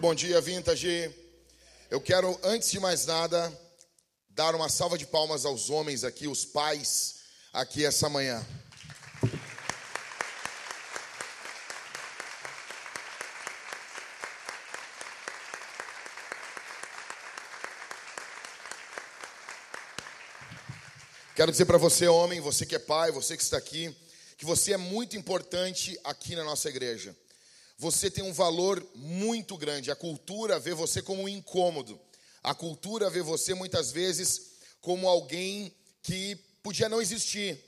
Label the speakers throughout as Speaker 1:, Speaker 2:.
Speaker 1: Muito bom dia, Vintage. Eu quero, antes de mais nada, dar uma salva de palmas aos homens aqui, os pais aqui essa manhã. Quero dizer para você, homem, você que é pai, você que está aqui, que você é muito importante aqui na nossa igreja você tem um valor muito grande. A cultura vê você como um incômodo. A cultura vê você muitas vezes como alguém que podia não existir.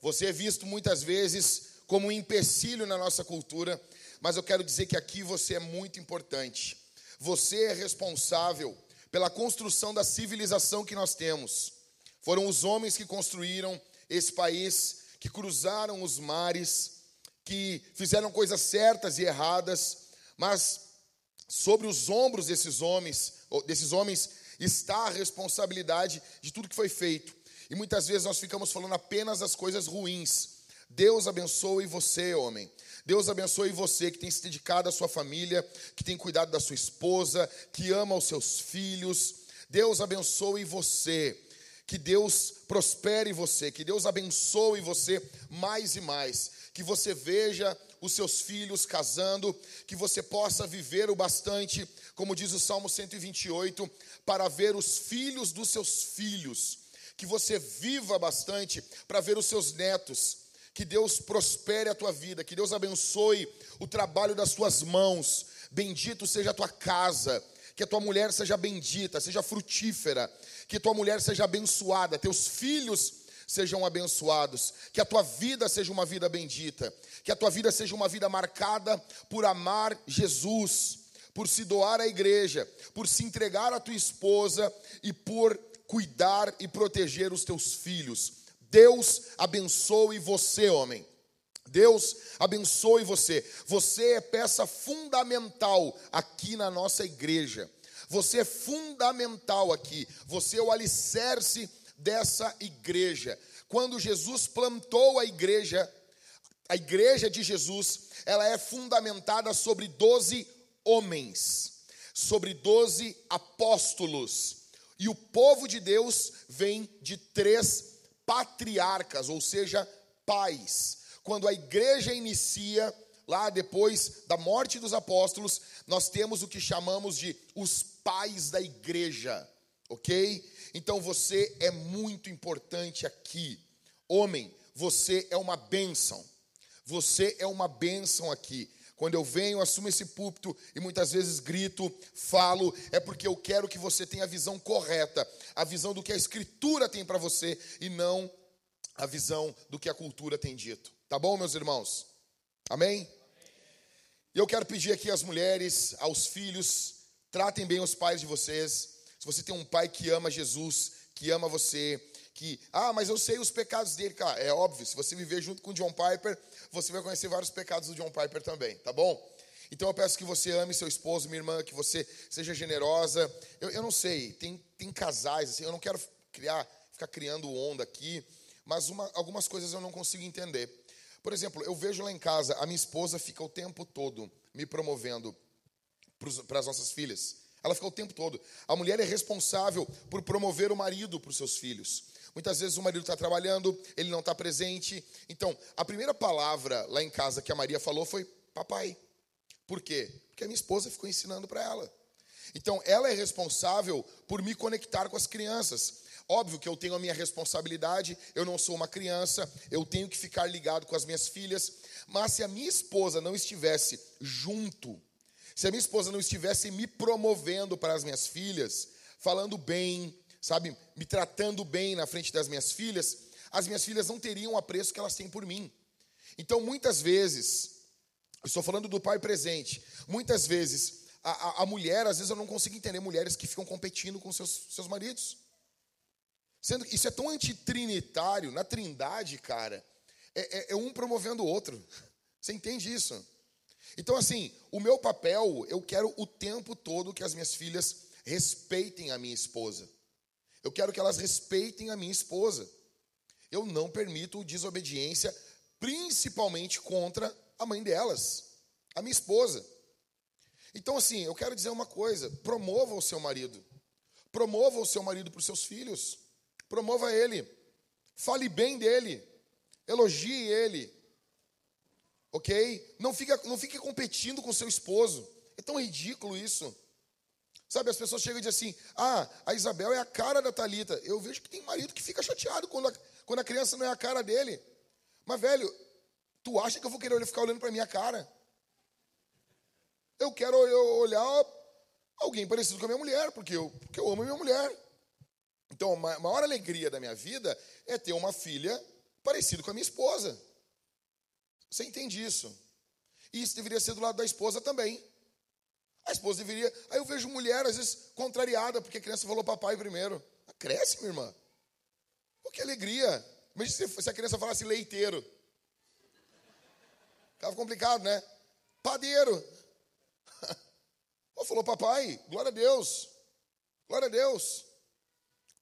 Speaker 1: Você é visto muitas vezes como um empecilho na nossa cultura, mas eu quero dizer que aqui você é muito importante. Você é responsável pela construção da civilização que nós temos. Foram os homens que construíram esse país, que cruzaram os mares, que fizeram coisas certas e erradas, mas sobre os ombros desses homens, desses homens está a responsabilidade de tudo que foi feito. E muitas vezes nós ficamos falando apenas das coisas ruins. Deus abençoe você, homem. Deus abençoe você que tem se dedicado à sua família, que tem cuidado da sua esposa, que ama os seus filhos. Deus abençoe você. Que Deus prospere você, que Deus abençoe você mais e mais. Que você veja os seus filhos casando, que você possa viver o bastante, como diz o Salmo 128, para ver os filhos dos seus filhos, que você viva bastante para ver os seus netos, que Deus prospere a tua vida, que Deus abençoe o trabalho das tuas mãos, bendito seja a tua casa, que a tua mulher seja bendita, seja frutífera, que tua mulher seja abençoada, teus filhos sejam abençoados, que a tua vida seja uma vida bendita, que a tua vida seja uma vida marcada por amar Jesus, por se doar à igreja, por se entregar à tua esposa e por cuidar e proteger os teus filhos. Deus abençoe você, homem. Deus abençoe você. Você é peça fundamental aqui na nossa igreja. Você é fundamental aqui. Você é o alicerce dessa igreja. Quando Jesus plantou a igreja, a igreja de Jesus, ela é fundamentada sobre doze homens, sobre doze apóstolos. E o povo de Deus vem de três patriarcas, ou seja, pais. Quando a igreja inicia, lá depois da morte dos apóstolos, nós temos o que chamamos de os pais da igreja, ok? Então você é muito importante aqui. Homem, você é uma bênção. Você é uma bênção aqui. Quando eu venho, assumo esse púlpito e muitas vezes grito, falo, é porque eu quero que você tenha a visão correta, a visão do que a Escritura tem para você e não a visão do que a cultura tem dito. Tá bom, meus irmãos? Amém? E eu quero pedir aqui às mulheres, aos filhos, tratem bem os pais de vocês. Se você tem um pai que ama Jesus, que ama você, que, ah, mas eu sei os pecados dele, cara, é óbvio, se você viver junto com o John Piper, você vai conhecer vários pecados do John Piper também, tá bom? Então eu peço que você ame seu esposo, minha irmã, que você seja generosa. Eu, eu não sei, tem, tem casais, assim, eu não quero criar, ficar criando onda aqui, mas uma, algumas coisas eu não consigo entender. Por exemplo, eu vejo lá em casa, a minha esposa fica o tempo todo me promovendo para as nossas filhas. Ela fica o tempo todo. A mulher é responsável por promover o marido para os seus filhos. Muitas vezes o marido está trabalhando, ele não está presente. Então, a primeira palavra lá em casa que a Maria falou foi papai. Por quê? Porque a minha esposa ficou ensinando para ela. Então, ela é responsável por me conectar com as crianças. Óbvio que eu tenho a minha responsabilidade, eu não sou uma criança, eu tenho que ficar ligado com as minhas filhas. Mas se a minha esposa não estivesse junto, se a minha esposa não estivesse me promovendo para as minhas filhas, falando bem, sabe, me tratando bem na frente das minhas filhas, as minhas filhas não teriam o apreço que elas têm por mim. Então, muitas vezes, estou falando do pai presente, muitas vezes, a, a, a, mulher, às vezes eu não consigo entender mulheres que ficam competindo com seus, seus maridos. Sendo que isso é tão antitrinitário, na trindade, cara, é, é, é um promovendo o outro. Você entende isso? Então, assim, o meu papel, eu quero o tempo todo que as minhas filhas respeitem a minha esposa. Eu quero que elas respeitem a minha esposa. Eu não permito desobediência, principalmente contra a mãe delas, a minha esposa. Então, assim, eu quero dizer uma coisa: promova o seu marido. Promova o seu marido para os seus filhos. Promova ele. Fale bem dele. Elogie ele. Ok? Não, fica, não fique competindo com seu esposo. É tão ridículo isso. Sabe, as pessoas chegam e dizem assim: ah, a Isabel é a cara da Talita. Eu vejo que tem marido que fica chateado quando a, quando a criança não é a cara dele. Mas, velho, tu acha que eu vou querer ficar olhando para minha cara? Eu quero olhar alguém parecido com a minha mulher, porque eu, porque eu amo a minha mulher. Então, a maior alegria da minha vida é ter uma filha parecida com a minha esposa. Você entende isso? E isso deveria ser do lado da esposa também. A esposa deveria. Aí eu vejo mulher, às vezes, contrariada, porque a criança falou papai primeiro. Cresce, minha irmã. Pô, que alegria. Imagina se a criança falasse leiteiro. Ficava complicado, né? Padeiro. Pô, falou papai, glória a Deus. Glória a Deus.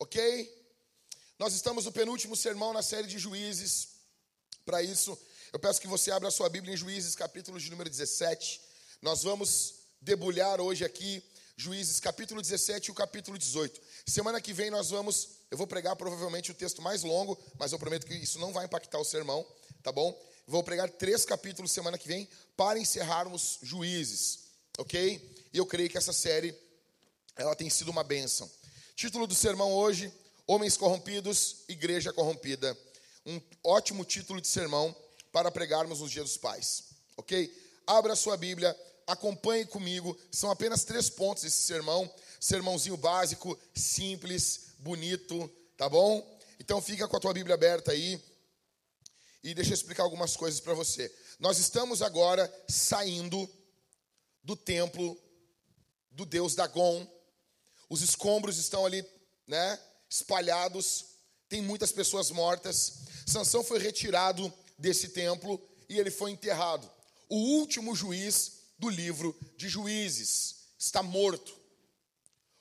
Speaker 1: Ok? Nós estamos no penúltimo sermão na série de juízes. Para isso, eu peço que você abra a sua Bíblia em Juízes, capítulo de número 17. Nós vamos debulhar hoje aqui Juízes, capítulo 17 e o capítulo 18. Semana que vem nós vamos, eu vou pregar provavelmente o texto mais longo, mas eu prometo que isso não vai impactar o sermão, tá bom? Vou pregar três capítulos semana que vem para encerrarmos Juízes, ok? E eu creio que essa série ela tem sido uma bênção. Título do sermão hoje: Homens corrompidos, Igreja corrompida. Um ótimo título de sermão para pregarmos nos dias dos pais, ok? Abra sua Bíblia, acompanhe comigo. São apenas três pontos esse sermão. Sermãozinho básico, simples, bonito, tá bom? Então fica com a tua Bíblia aberta aí. E deixa eu explicar algumas coisas para você. Nós estamos agora saindo do templo do deus Dagon. Os escombros estão ali, né, espalhados. Tem muitas pessoas mortas. Sansão foi retirado desse templo e ele foi enterrado. O último juiz do livro de Juízes está morto.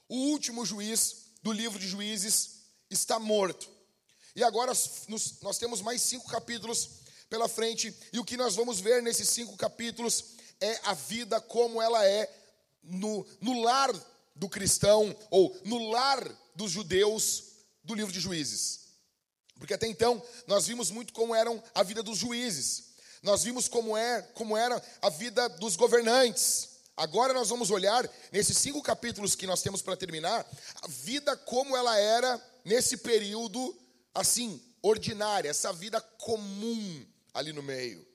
Speaker 1: O último juiz do livro de Juízes está morto. E agora nós temos mais cinco capítulos pela frente, e o que nós vamos ver nesses cinco capítulos é a vida como ela é no, no lar do cristão, ou no lar dos judeus do livro de Juízes. Porque até então nós vimos muito como eram a vida dos juízes. Nós vimos como é, como era a vida dos governantes. Agora nós vamos olhar nesses cinco capítulos que nós temos para terminar, a vida como ela era nesse período assim, ordinária, essa vida comum ali no meio.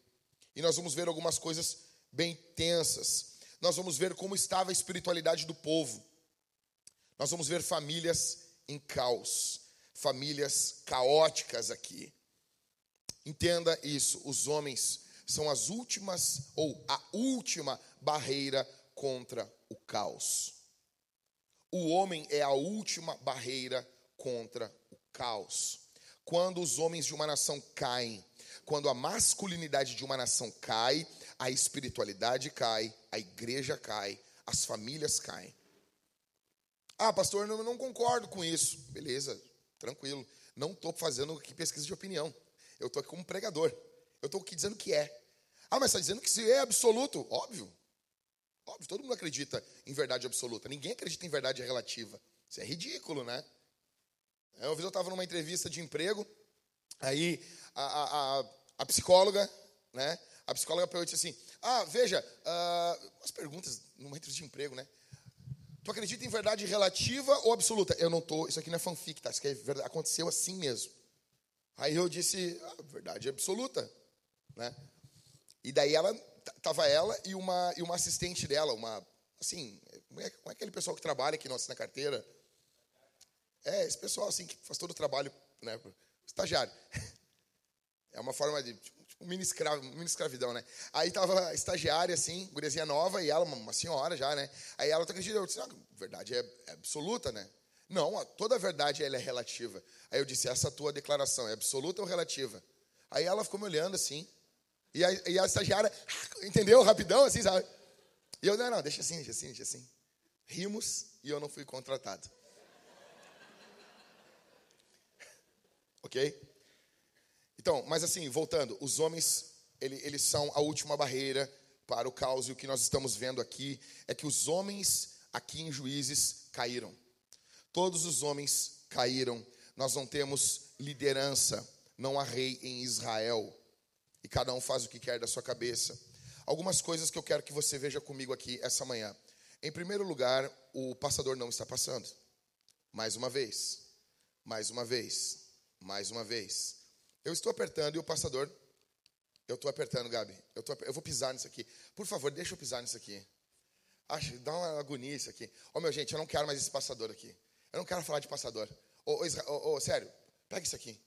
Speaker 1: E nós vamos ver algumas coisas bem tensas nós vamos ver como estava a espiritualidade do povo. Nós vamos ver famílias em caos, famílias caóticas aqui. Entenda isso, os homens são as últimas ou a última barreira contra o caos. O homem é a última barreira contra o caos. Quando os homens de uma nação caem, quando a masculinidade de uma nação cai, a espiritualidade cai, a igreja cai, as famílias caem. Ah, pastor, eu não concordo com isso. Beleza, tranquilo. Não estou fazendo aqui pesquisa de opinião. Eu estou aqui como pregador. Eu estou aqui dizendo que é. Ah, mas está dizendo que se é absoluto? Óbvio. Óbvio, todo mundo acredita em verdade absoluta. Ninguém acredita em verdade relativa. Isso é ridículo, né? Uma vez eu estava numa entrevista de emprego, aí a, a, a, psicóloga, né? A psicóloga perguntou assim: Ah, veja, uh, umas perguntas numa entrevista de emprego, né? Tu acredita em verdade relativa ou absoluta? Eu não tô, isso aqui não é fanfic, tá? Isso aqui é verdade, aconteceu assim mesmo. Aí eu disse, ah, verdade absoluta, né? E daí ela tava ela e uma e uma assistente dela, uma assim, como é, como é aquele pessoal que trabalha aqui na carteira? É, esse pessoal assim que faz todo o trabalho, né? Estagiário. É uma forma de tipo, mini, escravo, mini escravidão, né? Aí tava estagiária, assim, gurezinha nova, e ela, uma senhora já, né? Aí ela, tu acredita? Eu disse, ah, verdade é, é, absoluta, né? Não, toda verdade ela é relativa. Aí eu disse, essa tua declaração é absoluta ou relativa? Aí ela ficou me olhando assim, e a, e a estagiária, entendeu? Rapidão, assim, sabe? E eu, não, não, deixa assim, deixa assim, deixa assim. Rimos e eu não fui contratado. ok? Então, mas assim, voltando, os homens, ele, eles são a última barreira para o caos. E o que nós estamos vendo aqui é que os homens aqui em Juízes caíram. Todos os homens caíram. Nós não temos liderança, não há rei em Israel. E cada um faz o que quer da sua cabeça. Algumas coisas que eu quero que você veja comigo aqui essa manhã. Em primeiro lugar, o passador não está passando. Mais uma vez. Mais uma vez. Mais uma vez. Eu estou apertando e o passador. Eu estou apertando, Gabi. Eu, tô, eu vou pisar nisso aqui. Por favor, deixa eu pisar nisso aqui. Acho, dá uma agonia isso aqui. Ô, oh, meu gente, eu não quero mais esse passador aqui. Eu não quero falar de passador. Ô, oh, oh, sério, pega isso aqui.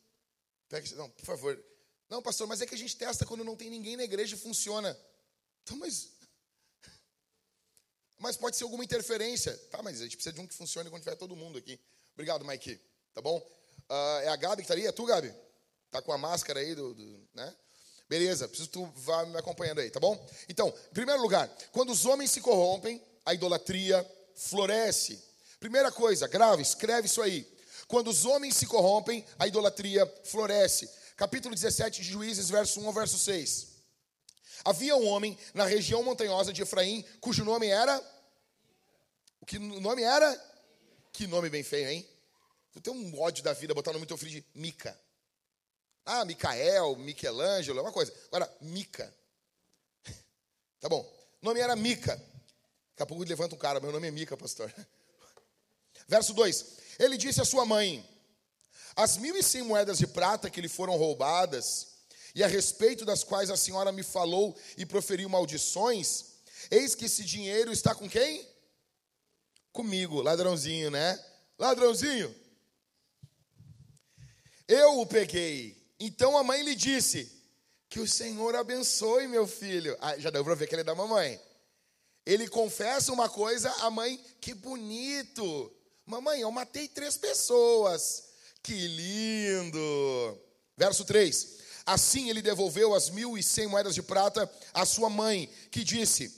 Speaker 1: Pega isso. Não, por favor. Não, pastor, mas é que a gente testa quando não tem ninguém na igreja e funciona. Então, mas. Mas pode ser alguma interferência. Tá, mas a gente precisa de um que funcione quando tiver todo mundo aqui. Obrigado, Mike. Tá bom? Uh, é a Gabi que está ali? É tu, Gabi? Tá com a máscara aí do, do né? Beleza, preciso que tu vá me acompanhando aí, tá bom? Então, em primeiro lugar, quando os homens se corrompem, a idolatria floresce. Primeira coisa, grave, escreve isso aí. Quando os homens se corrompem, a idolatria floresce. Capítulo 17 de Juízes, verso 1 ao verso 6. Havia um homem na região montanhosa de Efraim, cujo nome era. O que nome era? Que nome bem feio, hein? Tu tem um ódio da vida botar o nome do teu filho de Mica. Ah, Micael, Michelangelo, é uma coisa. Agora, Mica. Tá bom. O nome era Mica. Daqui a pouco levanta um cara, meu nome é Mica, pastor. Verso 2. Ele disse à sua mãe: As mil e cem moedas de prata que lhe foram roubadas, e a respeito das quais a senhora me falou e proferiu maldições, eis que esse dinheiro está com quem? Comigo, ladrãozinho, né? Ladrãozinho. Eu o peguei então a mãe lhe disse: Que o Senhor abençoe, meu filho. Ah, já deu para ver que ele é da mamãe. Ele confessa uma coisa, a mãe, que bonito. Mamãe, eu matei três pessoas. Que lindo. Verso 3. Assim ele devolveu as mil e cem moedas de prata à sua mãe, que disse: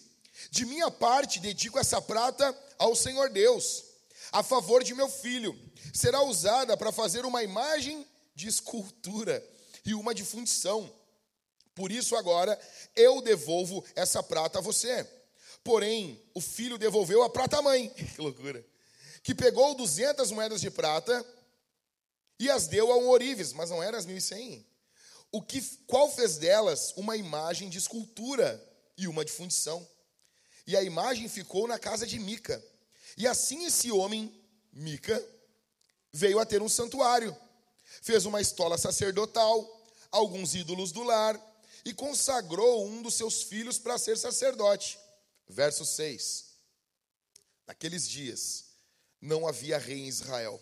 Speaker 1: De minha parte dedico essa prata ao Senhor Deus, a favor de meu filho. Será usada para fazer uma imagem de escultura e uma de fundição. Por isso agora eu devolvo essa prata a você. Porém, o filho devolveu a prata à mãe. Que loucura. Que pegou 200 moedas de prata e as deu a um orives, mas não eram as 1100. O que qual fez delas uma imagem de escultura e uma de fundição. E a imagem ficou na casa de Mica. E assim esse homem, Mica, veio a ter um santuário fez uma estola sacerdotal, alguns ídolos do lar e consagrou um dos seus filhos para ser sacerdote. Verso 6. Naqueles dias não havia rei em Israel.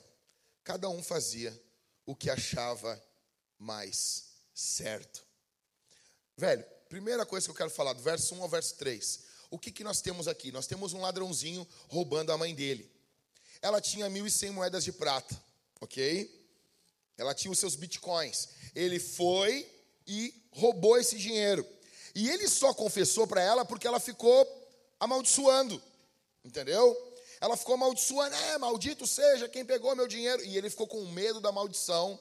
Speaker 1: Cada um fazia o que achava mais certo. Velho, primeira coisa que eu quero falar, do verso 1 ao verso 3. O que, que nós temos aqui? Nós temos um ladrãozinho roubando a mãe dele. Ela tinha 1.100 moedas de prata, ok? Ela tinha os seus bitcoins. Ele foi e roubou esse dinheiro. E ele só confessou para ela porque ela ficou amaldiçoando. Entendeu? Ela ficou amaldiçoando, é, maldito seja quem pegou meu dinheiro. E ele ficou com medo da maldição.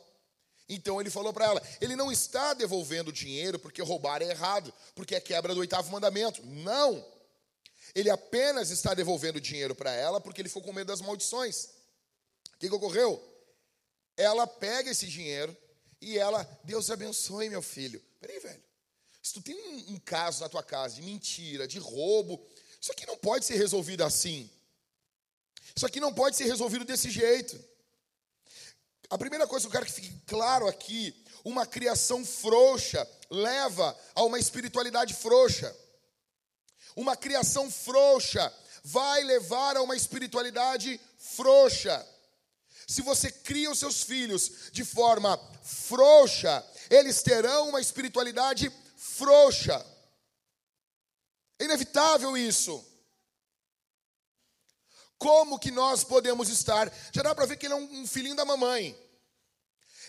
Speaker 1: Então ele falou para ela: ele não está devolvendo o dinheiro porque roubar é errado, porque é quebra do oitavo mandamento. Não. Ele apenas está devolvendo o dinheiro para ela porque ele ficou com medo das maldições. O que, que ocorreu? Ela pega esse dinheiro e ela, Deus abençoe meu filho. Peraí, velho. Se tu tem um, um caso na tua casa de mentira, de roubo, isso aqui não pode ser resolvido assim. Isso aqui não pode ser resolvido desse jeito. A primeira coisa que eu quero que fique claro aqui: uma criação frouxa leva a uma espiritualidade frouxa. Uma criação frouxa vai levar a uma espiritualidade frouxa. Se você cria os seus filhos de forma frouxa, eles terão uma espiritualidade frouxa. É inevitável isso. Como que nós podemos estar? Já dá para ver que ele é um filhinho da mamãe.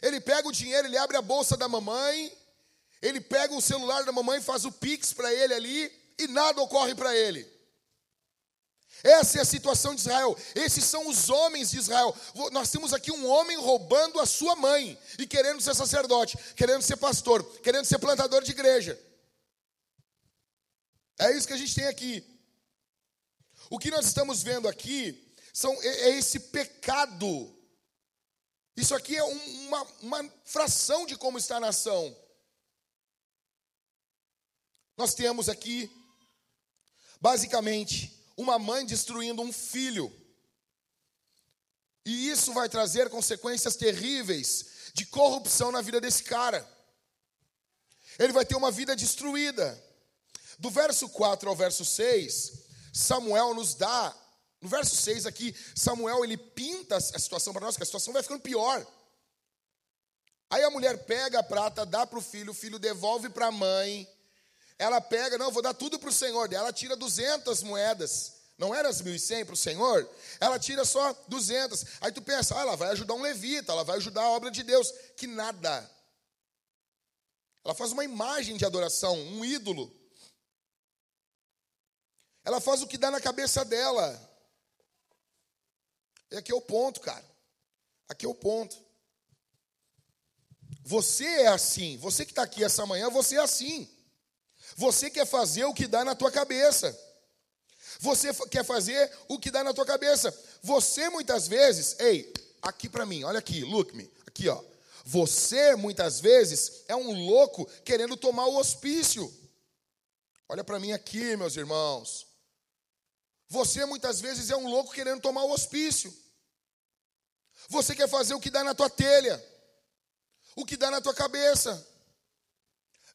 Speaker 1: Ele pega o dinheiro, ele abre a bolsa da mamãe, ele pega o celular da mamãe, faz o pix para ele ali e nada ocorre para ele. Essa é a situação de Israel. Esses são os homens de Israel. Nós temos aqui um homem roubando a sua mãe e querendo ser sacerdote, querendo ser pastor, querendo ser plantador de igreja. É isso que a gente tem aqui. O que nós estamos vendo aqui são, é, é esse pecado. Isso aqui é uma, uma fração de como está a nação. Nós temos aqui, basicamente, uma mãe destruindo um filho. E isso vai trazer consequências terríveis de corrupção na vida desse cara. Ele vai ter uma vida destruída. Do verso 4 ao verso 6, Samuel nos dá, no verso 6 aqui, Samuel ele pinta a situação para nós, que a situação vai ficando pior. Aí a mulher pega a prata, dá para o filho, o filho devolve para a mãe. Ela pega, não, vou dar tudo para o Senhor. Ela tira 200 moedas. Não era as 1.100 para o Senhor? Ela tira só 200. Aí tu pensa, ah, ela vai ajudar um levita, ela vai ajudar a obra de Deus. Que nada. Ela faz uma imagem de adoração, um ídolo. Ela faz o que dá na cabeça dela. E aqui é o ponto, cara. Aqui é o ponto. Você é assim. Você que está aqui essa manhã, você é assim. Você quer fazer o que dá na tua cabeça. Você quer fazer o que dá na tua cabeça. Você muitas vezes, ei, aqui para mim, olha aqui, look me, aqui ó. Você muitas vezes é um louco querendo tomar o hospício. Olha para mim aqui, meus irmãos. Você muitas vezes é um louco querendo tomar o hospício. Você quer fazer o que dá na tua telha, o que dá na tua cabeça.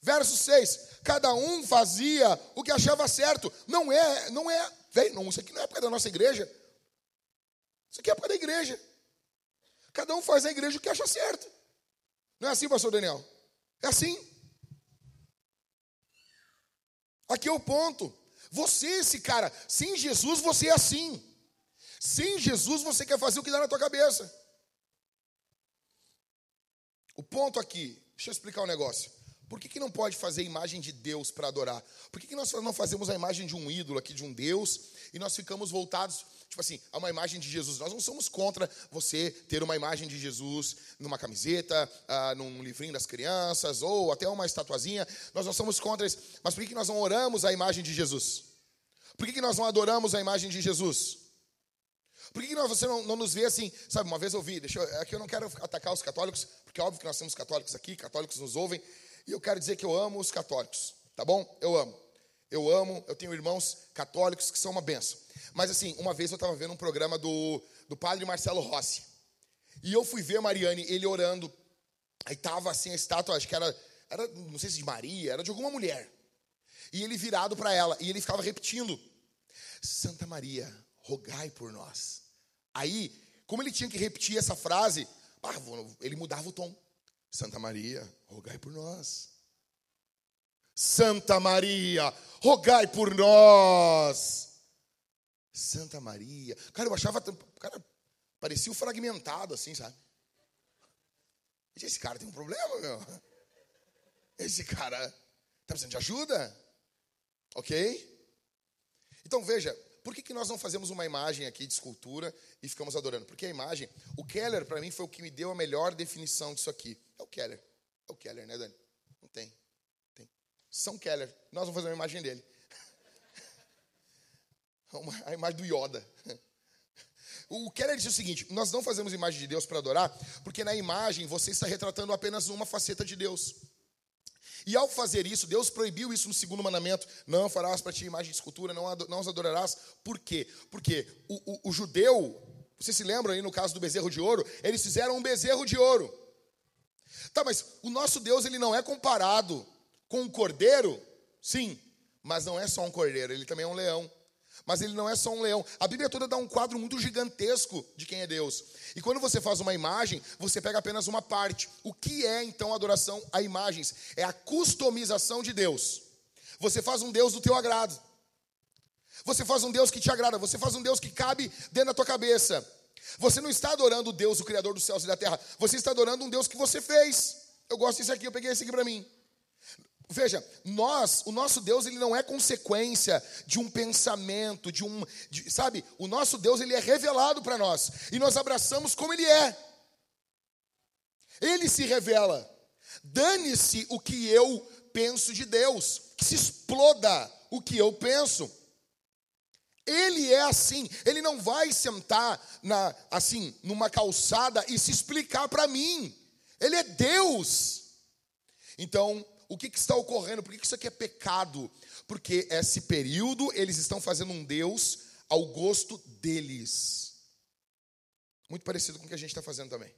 Speaker 1: Verso 6: Cada um fazia o que achava certo. Não é, não é, vem, não, isso aqui não é época da nossa igreja. Isso aqui é época da igreja. Cada um faz na igreja o que acha certo. Não é assim, pastor Daniel? É assim. Aqui é o ponto. Você, esse cara, sem Jesus você é assim. Sem Jesus você quer fazer o que dá na tua cabeça. O ponto aqui, deixa eu explicar um negócio. Por que, que não pode fazer imagem de Deus para adorar? Por que, que nós não fazemos a imagem de um ídolo aqui, de um Deus, e nós ficamos voltados, tipo assim, a uma imagem de Jesus? Nós não somos contra você ter uma imagem de Jesus numa camiseta, ah, num livrinho das crianças, ou até uma estatuazinha. Nós não somos contra isso. Mas por que, que nós não oramos a imagem de Jesus? Por que, que nós não adoramos a imagem de Jesus? Por que, que você não, não, nos vê assim? Sabe, uma vez eu vi, deixa eu, aqui eu não quero atacar os católicos, porque é óbvio que nós temos católicos aqui, católicos nos ouvem, e eu quero dizer que eu amo os católicos, tá bom? Eu amo. Eu amo, eu tenho irmãos católicos que são uma benção. Mas assim, uma vez eu estava vendo um programa do, do padre Marcelo Rossi. E eu fui ver Mariane, ele orando. Aí tava assim a estátua, acho que era, era não sei se de Maria, era de alguma mulher. E ele virado para ela, e ele ficava repetindo: Santa Maria, rogai por nós. Aí, como ele tinha que repetir essa frase, ele mudava o tom. Santa Maria, rogai por nós. Santa Maria, rogai por nós. Santa Maria. Cara, eu achava. Cara, parecia um fragmentado assim, sabe? Esse cara tem um problema, meu. Esse cara está precisando de ajuda. Ok? Então veja, por que, que nós não fazemos uma imagem aqui de escultura e ficamos adorando? Porque a imagem, o Keller, para mim, foi o que me deu a melhor definição disso aqui. É o Keller. É o Keller, né, Dani? Não tem. Tem. São Keller. Nós vamos fazer uma imagem dele. a imagem do Yoda. O Keller disse o seguinte: nós não fazemos imagem de Deus para adorar, porque na imagem você está retratando apenas uma faceta de Deus. E ao fazer isso, Deus proibiu isso no segundo mandamento: não farás para ti imagem de escultura, não, não os adorarás. Por quê? Porque o, o, o judeu, você se lembra aí no caso do bezerro de ouro, eles fizeram um bezerro de ouro. Tá, mas o nosso Deus ele não é comparado com um cordeiro? Sim, mas não é só um cordeiro, ele também é um leão. Mas ele não é só um leão. A Bíblia toda dá um quadro muito gigantesco de quem é Deus. E quando você faz uma imagem, você pega apenas uma parte. O que é então adoração a imagens? É a customização de Deus. Você faz um Deus do teu agrado. Você faz um Deus que te agrada, você faz um Deus que cabe dentro da tua cabeça. Você não está adorando Deus, o Criador dos céus e da terra. Você está adorando um Deus que você fez. Eu gosto desse aqui, eu peguei esse aqui para mim. Veja, nós, o nosso Deus, ele não é consequência de um pensamento, de um, de, sabe? O nosso Deus, ele é revelado para nós e nós abraçamos como ele é. Ele se revela. Dane-se o que eu penso de Deus, que se exploda o que eu penso. Ele é assim, ele não vai sentar na assim, numa calçada e se explicar para mim. Ele é Deus. Então, o que, que está ocorrendo? Por que, que isso aqui é pecado? Porque esse período eles estão fazendo um Deus ao gosto deles. Muito parecido com o que a gente está fazendo também.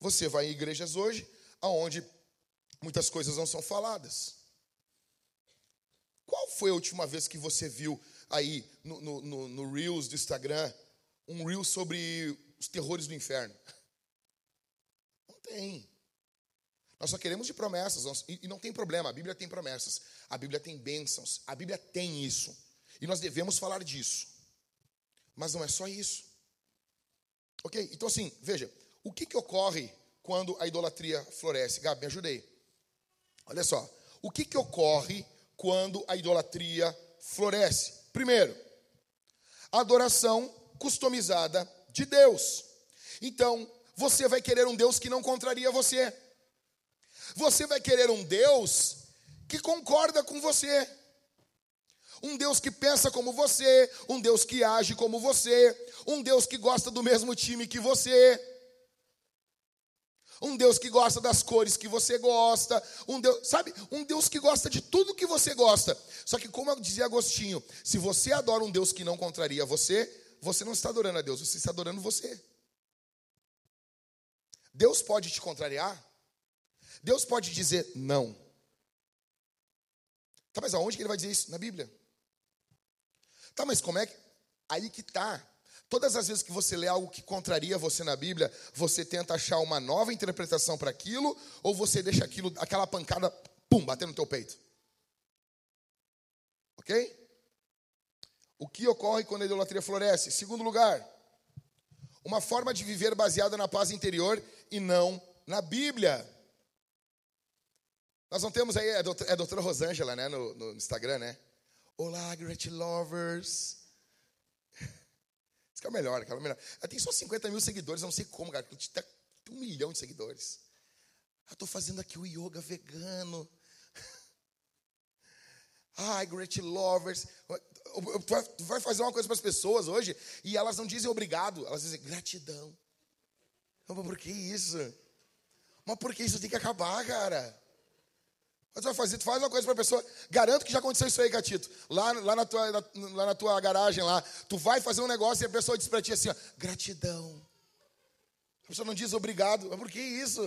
Speaker 1: Você vai em igrejas hoje, aonde muitas coisas não são faladas. Qual foi a última vez que você viu aí no, no, no, no Reels do Instagram um Reels sobre os terrores do inferno? Não tem. Nós só queremos de promessas, e não tem problema, a Bíblia tem promessas, a Bíblia tem bênçãos, a Bíblia tem isso, e nós devemos falar disso, mas não é só isso, ok? Então, assim, veja, o que, que ocorre quando a idolatria floresce? Gabi, me ajudei. Olha só, o que, que ocorre quando a idolatria floresce? Primeiro, adoração customizada de Deus. Então, você vai querer um Deus que não contraria você. Você vai querer um Deus que concorda com você. Um Deus que pensa como você, um Deus que age como você, um Deus que gosta do mesmo time que você. Um Deus que gosta das cores que você gosta, um Deus, sabe? Um Deus que gosta de tudo que você gosta. Só que como dizia Agostinho, se você adora um Deus que não contraria você, você não está adorando a Deus, você está adorando você. Deus pode te contrariar? Deus pode dizer não. Tá, mas aonde que ele vai dizer isso? Na Bíblia. Tá, mas como é que. Aí que tá. Todas as vezes que você lê algo que contraria você na Bíblia, você tenta achar uma nova interpretação para aquilo, ou você deixa aquilo, aquela pancada, pum, bater no teu peito. Ok? O que ocorre quando a idolatria floresce? Segundo lugar, uma forma de viver baseada na paz interior e não na Bíblia. Nós não temos aí, é a doutora, é doutora Rosângela, né, no, no Instagram, né? Olá, Great Lovers. Isso que é o melhor, que é melhor. Ela tem só 50 mil seguidores, não sei como, cara. Tem um milhão de seguidores. Eu estou fazendo aqui o yoga vegano. Ai, Great Lovers. Tu vai fazer uma coisa para as pessoas hoje e elas não dizem obrigado, elas dizem gratidão. Mas por que isso? Mas por que isso tem que acabar, cara? Mas vai fazer, tu faz uma coisa para a pessoa. Garanto que já aconteceu isso aí, Catito. Lá, lá, na tua, na, lá na tua garagem lá. Tu vai fazer um negócio e a pessoa diz para ti assim: ó, gratidão. A pessoa não diz obrigado. Mas por que isso?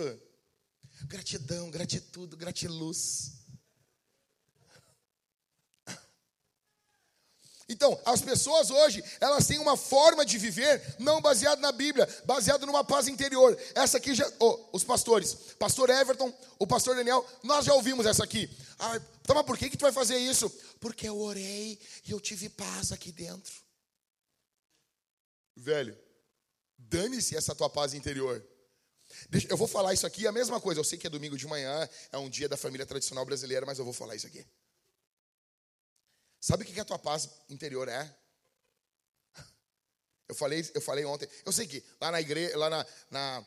Speaker 1: Gratidão, gratitude, gratiluz. Então, as pessoas hoje, elas têm uma forma de viver não baseada na Bíblia, baseado numa paz interior. Essa aqui já, oh, os pastores, pastor Everton, o pastor Daniel, nós já ouvimos essa aqui. Ah, então, mas por que que tu vai fazer isso? Porque eu orei e eu tive paz aqui dentro. Velho, dane-se essa tua paz interior. eu vou falar isso aqui, é a mesma coisa. Eu sei que é domingo de manhã, é um dia da família tradicional brasileira, mas eu vou falar isso aqui. Sabe o que a tua paz interior é? Eu falei, eu falei ontem. Eu sei que lá na igreja, lá, na, na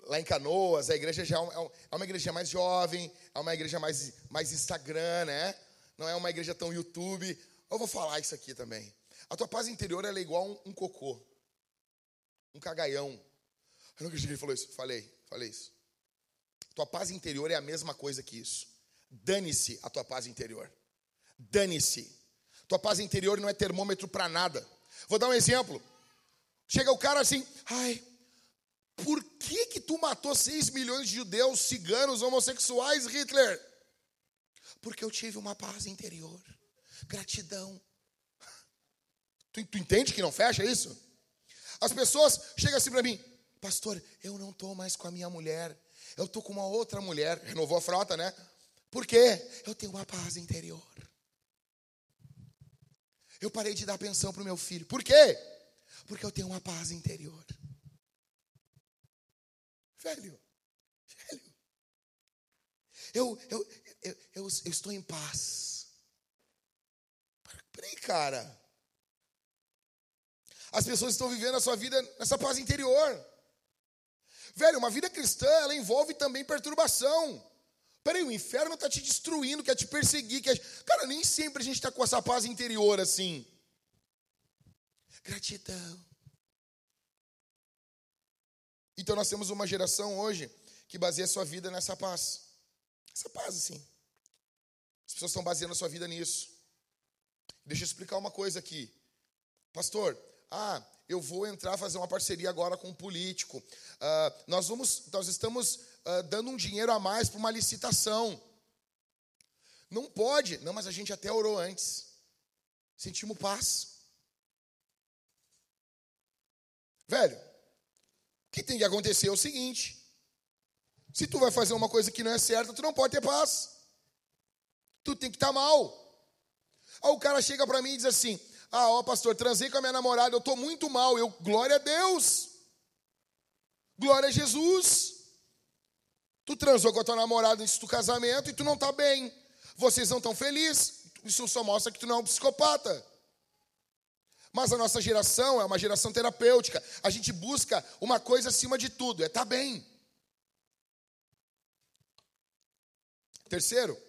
Speaker 1: lá em Canoas, a igreja já é, é, é uma igreja mais jovem, é uma igreja mais, mais Instagram, né? Não é uma igreja tão YouTube. Eu vou falar isso aqui também. A tua paz interior é igual um, um cocô, um cagaião. Eu nunca cheguei e falou isso. Falei, falei isso. Tua paz interior é a mesma coisa que isso. Dane-se a tua paz interior. Dane-se. Tua paz interior não é termômetro para nada. Vou dar um exemplo. Chega o cara assim, ai, por que que tu matou 6 milhões de judeus, ciganos, homossexuais, Hitler? Porque eu tive uma paz interior. Gratidão. Tu, tu entende que não fecha isso? As pessoas chegam assim para mim, pastor, eu não estou mais com a minha mulher, eu estou com uma outra mulher, renovou a frota, né? Por quê? Eu tenho uma paz interior. Eu parei de dar pensão para o meu filho. Por quê? Porque eu tenho uma paz interior. Velho, velho. Eu, eu, eu, eu, eu estou em paz. Peraí, cara. As pessoas estão vivendo a sua vida nessa paz interior. Velho, uma vida cristã, ela envolve também perturbação. Peraí, o inferno está te destruindo, quer te perseguir. Quer... Cara, nem sempre a gente está com essa paz interior assim. Gratidão. Então nós temos uma geração hoje que baseia sua vida nessa paz. Essa paz, assim. As pessoas estão baseando a sua vida nisso. Deixa eu explicar uma coisa aqui. Pastor, ah, eu vou entrar fazer uma parceria agora com um político. Uh, nós, vamos, nós estamos uh, dando um dinheiro a mais para uma licitação. Não pode. Não, mas a gente até orou antes. Sentimos paz. Velho, o que tem que acontecer é o seguinte: se tu vai fazer uma coisa que não é certa, tu não pode ter paz. Tu tem que estar tá mal. Aí o cara chega para mim e diz assim: Ah, ó, pastor, transei com a minha namorada, eu estou muito mal. Eu, glória a Deus. Glória a Jesus. Tu transou com a tua namorada antes do casamento e tu não está bem. Vocês não estão felizes. Isso só mostra que tu não é um psicopata. Mas a nossa geração é uma geração terapêutica. A gente busca uma coisa acima de tudo, é estar tá bem. Terceiro,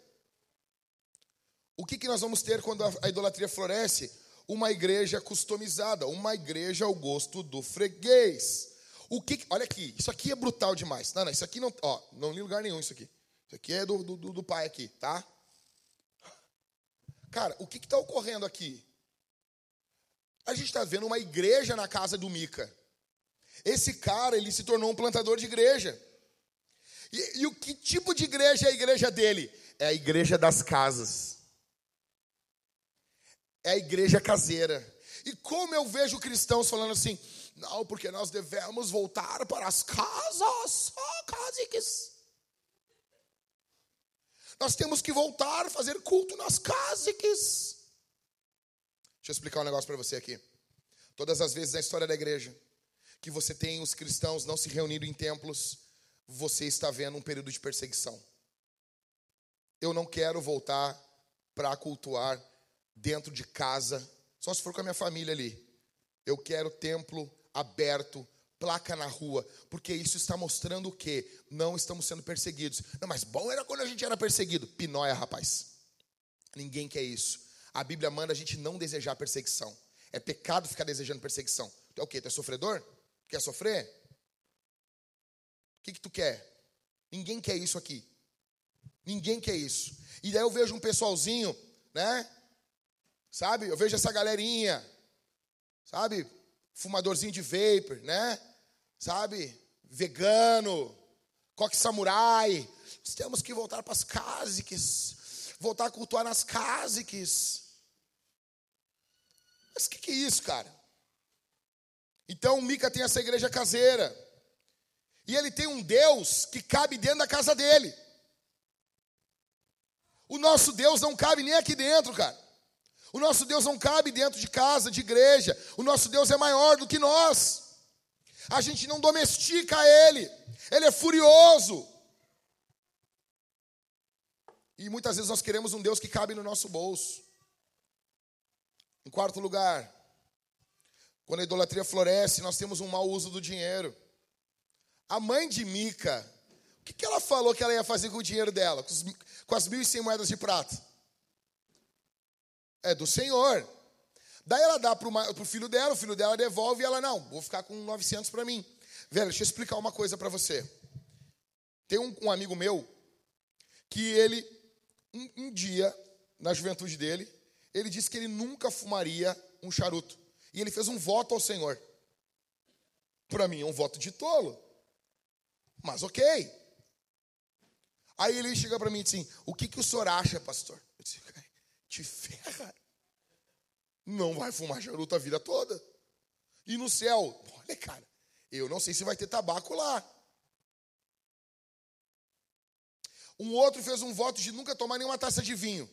Speaker 1: o que, que nós vamos ter quando a idolatria floresce? Uma igreja customizada, uma igreja ao gosto do freguês. O que, olha aqui, isso aqui é brutal demais. Não, não, isso aqui não, ó, não li lugar nenhum isso aqui. Isso aqui é do, do, do pai aqui, tá? Cara, o que está ocorrendo aqui? A gente está vendo uma igreja na casa do Mica. Esse cara, ele se tornou um plantador de igreja. E, e o que tipo de igreja é a igreja dele? É a igreja das casas. É a igreja caseira. E como eu vejo cristãos falando assim, não, porque nós devemos voltar para as casas, oh, casiques. Nós temos que voltar a fazer culto nas casiques. Deixa eu explicar um negócio para você aqui. Todas as vezes na história da igreja que você tem os cristãos não se reunindo em templos, você está vendo um período de perseguição. Eu não quero voltar para cultuar dentro de casa, só se for com a minha família ali. Eu quero templo aberto, placa na rua, porque isso está mostrando o quê? Não estamos sendo perseguidos. Não, mas bom era quando a gente era perseguido. Pinóia, rapaz. Ninguém quer isso. A Bíblia manda a gente não desejar perseguição. É pecado ficar desejando perseguição. Tu é o quê? Tu é sofredor? Quer sofrer? que, que tu quer? Ninguém quer isso aqui. Ninguém quer isso. E daí eu vejo um pessoalzinho, né? Sabe? Eu vejo essa galerinha, sabe? Fumadorzinho de vapor, né? Sabe? Vegano, coque samurai. Nós temos que voltar para as casiques. Voltar a cultuar nas casiques. Mas o que, que é isso, cara? Então Mica tem essa igreja caseira. E ele tem um Deus que cabe dentro da casa dele. O nosso Deus não cabe nem aqui dentro, cara. O nosso Deus não cabe dentro de casa, de igreja. O nosso Deus é maior do que nós. A gente não domestica ele. Ele é furioso. E muitas vezes nós queremos um Deus que cabe no nosso bolso. Em quarto lugar, quando a idolatria floresce, nós temos um mau uso do dinheiro. A mãe de Mica, o que, ela falou que ela ia fazer com o dinheiro dela, com, os, com as mil e cem moedas de prata? É do Senhor. Daí ela dá para o filho dela, o filho dela devolve e ela, não, vou ficar com 900 para mim. Velho, deixa eu explicar uma coisa para você. Tem um, um, amigo meu que ele, um, um dia, na juventude dele, ele disse que ele nunca fumaria um charuto. E ele fez um voto ao Senhor. Para mim, é um voto de tolo. Mas ok. Aí ele chega para mim e diz assim: O que, que o senhor acha, pastor? Te ferra. Não vai fumar charuto a vida toda. E no céu, olha, cara, eu não sei se vai ter tabaco lá. Um outro fez um voto de nunca tomar nenhuma taça de vinho.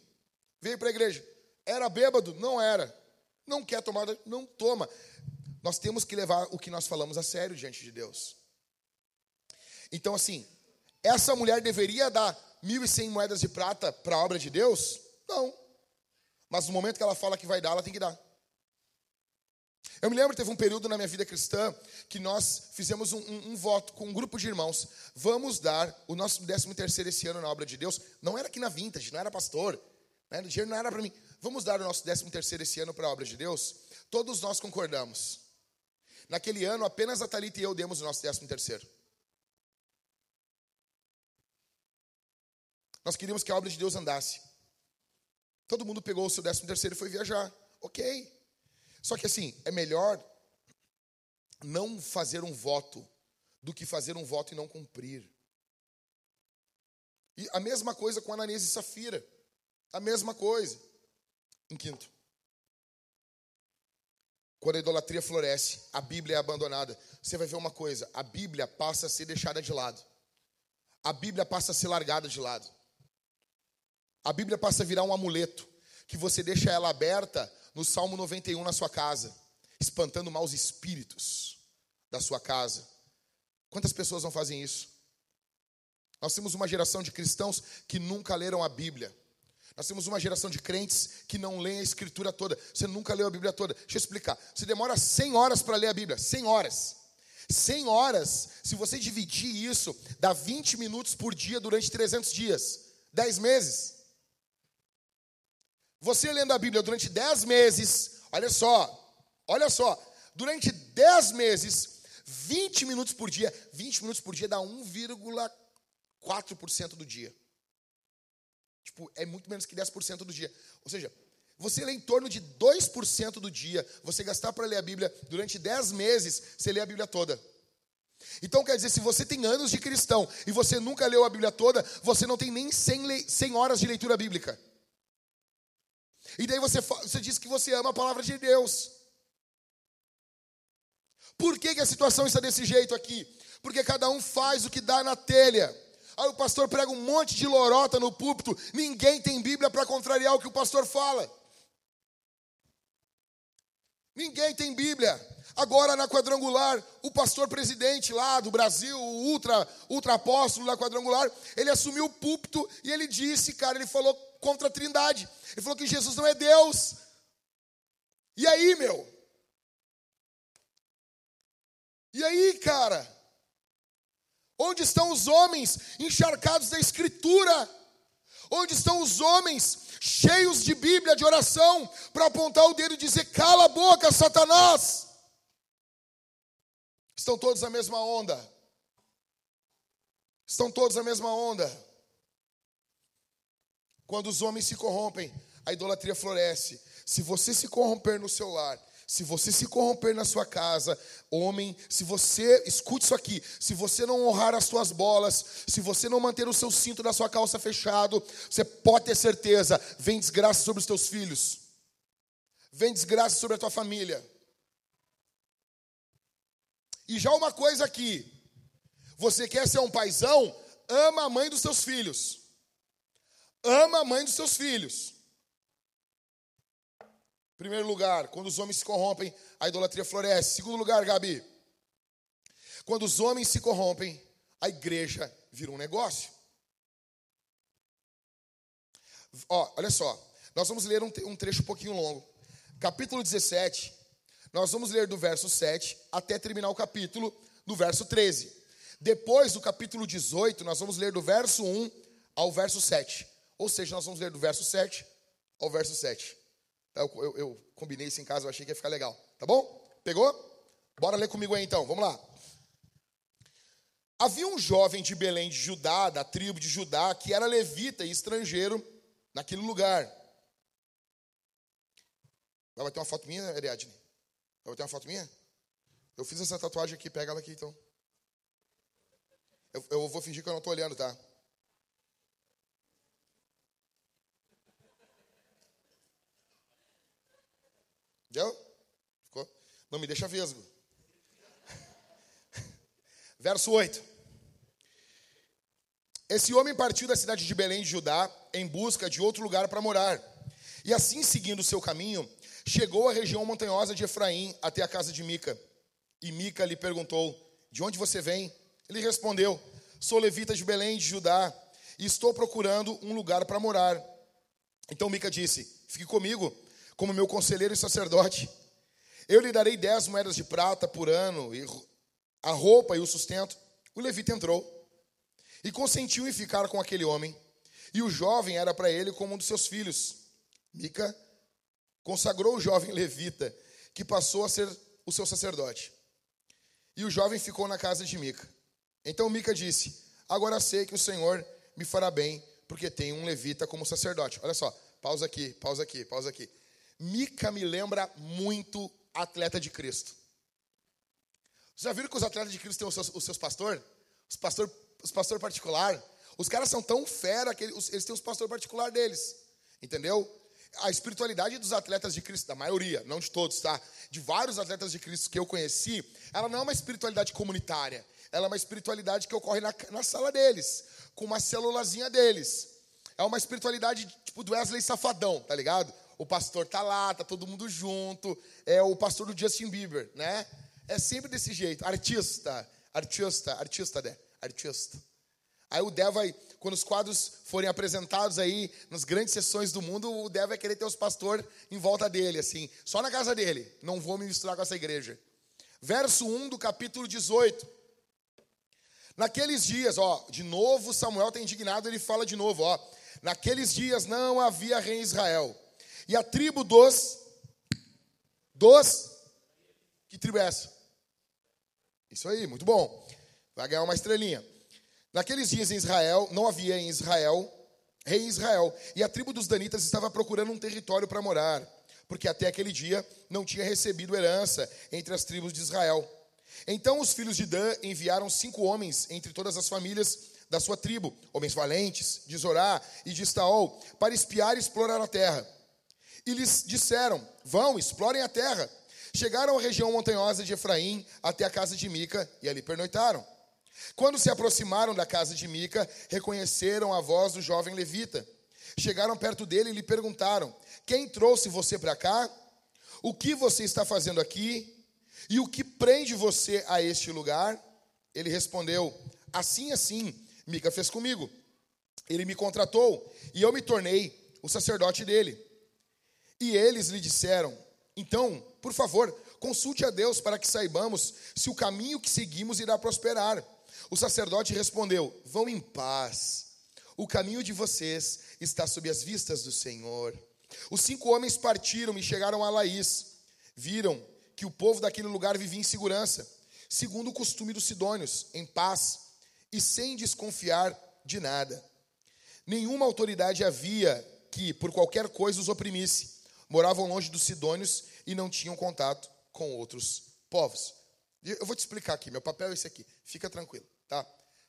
Speaker 1: Veio para a igreja. Era bêbado? Não era. Não quer tomar? Não toma. Nós temos que levar o que nós falamos a sério diante de Deus. Então, assim, essa mulher deveria dar 1.100 moedas de prata para a obra de Deus? Não. Mas no momento que ela fala que vai dar, ela tem que dar. Eu me lembro, teve um período na minha vida cristã que nós fizemos um, um, um voto com um grupo de irmãos. Vamos dar o nosso 13 terceiro esse ano na obra de Deus. Não era aqui na Vintage, não era pastor. Né? O dinheiro não era para mim. Vamos dar o nosso 13 terceiro esse ano para a obra de Deus? Todos nós concordamos. Naquele ano, apenas a Thalita e eu demos o nosso 13 terceiro. Nós queríamos que a obra de Deus andasse. Todo mundo pegou o seu 13 terceiro e foi viajar. Ok. Só que assim, é melhor não fazer um voto do que fazer um voto e não cumprir. E a mesma coisa com Ananias e Safira. A mesma coisa. Em quinto. Quando a idolatria floresce, a Bíblia é abandonada. Você vai ver uma coisa: a Bíblia passa a ser deixada de lado. A Bíblia passa a ser largada de lado. A Bíblia passa a virar um amuleto que você deixa ela aberta no Salmo 91 na sua casa, espantando maus espíritos da sua casa. Quantas pessoas não fazem isso? Nós temos uma geração de cristãos que nunca leram a Bíblia. Nós temos uma geração de crentes que não leem a Escritura toda. Você nunca leu a Bíblia toda. Deixa eu explicar. Você demora 100 horas para ler a Bíblia. 100 horas. 100 horas, se você dividir isso, dá 20 minutos por dia durante 300 dias. 10 meses. Você lendo a Bíblia durante 10 meses, olha só, olha só, durante 10 meses, 20 minutos por dia, 20 minutos por dia dá 1,4% do dia. Tipo, é muito menos que 10% do dia. Ou seja, você lê em torno de 2% do dia, você gastar para ler a Bíblia durante 10 meses, você lê a Bíblia toda. Então quer dizer, se você tem anos de cristão e você nunca leu a Bíblia toda, você não tem nem 100, 100 horas de leitura bíblica. E daí você, você diz que você ama a palavra de Deus. Por que, que a situação está desse jeito aqui? Porque cada um faz o que dá na telha. Aí o pastor prega um monte de lorota no púlpito, ninguém tem Bíblia para contrariar o que o pastor fala. Ninguém tem Bíblia. Agora na quadrangular, o pastor presidente lá do Brasil, o ultra, ultra apóstolo da quadrangular, ele assumiu o púlpito e ele disse, cara, ele falou contra a Trindade. Ele falou que Jesus não é Deus. E aí, meu? E aí, cara? Onde estão os homens encharcados da Escritura? Onde estão os homens cheios de Bíblia, de oração, para apontar o dedo e dizer: cala a boca, Satanás? Estão todos na mesma onda. Estão todos na mesma onda. Quando os homens se corrompem, a idolatria floresce. Se você se corromper no seu lar, se você se corromper na sua casa, homem, se você, escute isso aqui, se você não honrar as suas bolas, se você não manter o seu cinto da sua calça fechado, você pode ter certeza, vem desgraça sobre os teus filhos. Vem desgraça sobre a tua família. E já uma coisa aqui, você quer ser um paizão, ama a mãe dos seus filhos. Ama a mãe dos seus filhos. Primeiro lugar, quando os homens se corrompem, a idolatria floresce. Segundo lugar, Gabi, quando os homens se corrompem, a igreja vira um negócio. Ó, olha só, nós vamos ler um, um trecho um pouquinho longo. Capítulo 17, nós vamos ler do verso 7 até terminar o capítulo do verso 13. Depois do capítulo 18, nós vamos ler do verso 1 ao verso 7. Ou seja, nós vamos ler do verso 7 ao verso 7. Eu, eu, eu combinei isso em casa, eu achei que ia ficar legal. Tá bom? Pegou? Bora ler comigo aí então, vamos lá. Havia um jovem de Belém de Judá, da tribo de Judá, que era levita e estrangeiro naquele lugar. Vai ter uma foto minha, Ariadne? Vai ter uma foto minha? Eu fiz essa tatuagem aqui, pega ela aqui então. Eu, eu vou fingir que eu não estou olhando, tá? Entendeu? Ficou? Não me deixa vesgo. Verso 8. Esse homem partiu da cidade de Belém de Judá em busca de outro lugar para morar. E assim, seguindo o seu caminho, chegou à região montanhosa de Efraim até a casa de Mica. E Mica lhe perguntou: De onde você vem? Ele respondeu: Sou levita de Belém de Judá e estou procurando um lugar para morar. Então Mica disse: Fique comigo como meu conselheiro e sacerdote. Eu lhe darei dez moedas de prata por ano, a roupa e o sustento. O levita entrou e consentiu em ficar com aquele homem. E o jovem era para ele como um dos seus filhos. Mica consagrou o jovem levita, que passou a ser o seu sacerdote. E o jovem ficou na casa de Mica. Então Mica disse: Agora sei que o Senhor me fará bem, porque tem um levita como sacerdote. Olha só, pausa aqui, pausa aqui, pausa aqui. Mica me lembra muito atleta de Cristo. Já viram que os atletas de Cristo têm os seus, os seus pastores? Os pastor, os pastor particular? Os caras são tão fera que eles, eles têm os pastor particular deles. Entendeu? A espiritualidade dos atletas de Cristo, da maioria, não de todos, tá? De vários atletas de Cristo que eu conheci, ela não é uma espiritualidade comunitária. Ela é uma espiritualidade que ocorre na, na sala deles, com uma célulazinha deles. É uma espiritualidade tipo do Wesley Safadão, tá ligado? O pastor tá lá, tá todo mundo junto. É o pastor do Justin Bieber, né? É sempre desse jeito. Artista, artista, artista, né? Artista. Aí o Dé vai, quando os quadros forem apresentados aí nas grandes sessões do mundo, o Dé vai querer ter os pastores em volta dele, assim, só na casa dele. Não vou me misturar com essa igreja. Verso 1 do capítulo 18. Naqueles dias, ó, de novo Samuel está indignado, ele fala de novo, ó. Naqueles dias não havia rei em Israel. E a tribo dos dos que tribo é essa? Isso aí, muito bom. Vai ganhar uma estrelinha. Naqueles dias em Israel, não havia em Israel rei em Israel, e a tribo dos danitas estava procurando um território para morar, porque até aquele dia não tinha recebido herança entre as tribos de Israel. Então os filhos de Dan enviaram cinco homens entre todas as famílias da sua tribo, homens valentes, de Zorá e de Estaol, para espiar e explorar a terra. E lhes disseram: Vão, explorem a terra. Chegaram à região montanhosa de Efraim até a casa de Mica e ali pernoitaram. Quando se aproximaram da casa de Mica, reconheceram a voz do jovem levita. Chegaram perto dele e lhe perguntaram: Quem trouxe você para cá? O que você está fazendo aqui? E o que prende você a este lugar? Ele respondeu: Assim, assim, Mica fez comigo. Ele me contratou e eu me tornei o sacerdote dele. E eles lhe disseram: Então, por favor, consulte a Deus para que saibamos se o caminho que seguimos irá prosperar. O sacerdote respondeu: Vão em paz. O caminho de vocês está sob as vistas do Senhor. Os cinco homens partiram e chegaram a Laís. Viram que o povo daquele lugar vivia em segurança, segundo o costume dos sidônios, em paz e sem desconfiar de nada. Nenhuma autoridade havia que, por qualquer coisa, os oprimisse. Moravam longe dos sidônios e não tinham contato com outros povos. Eu vou te explicar aqui, meu papel é esse aqui, fica tranquilo, tá?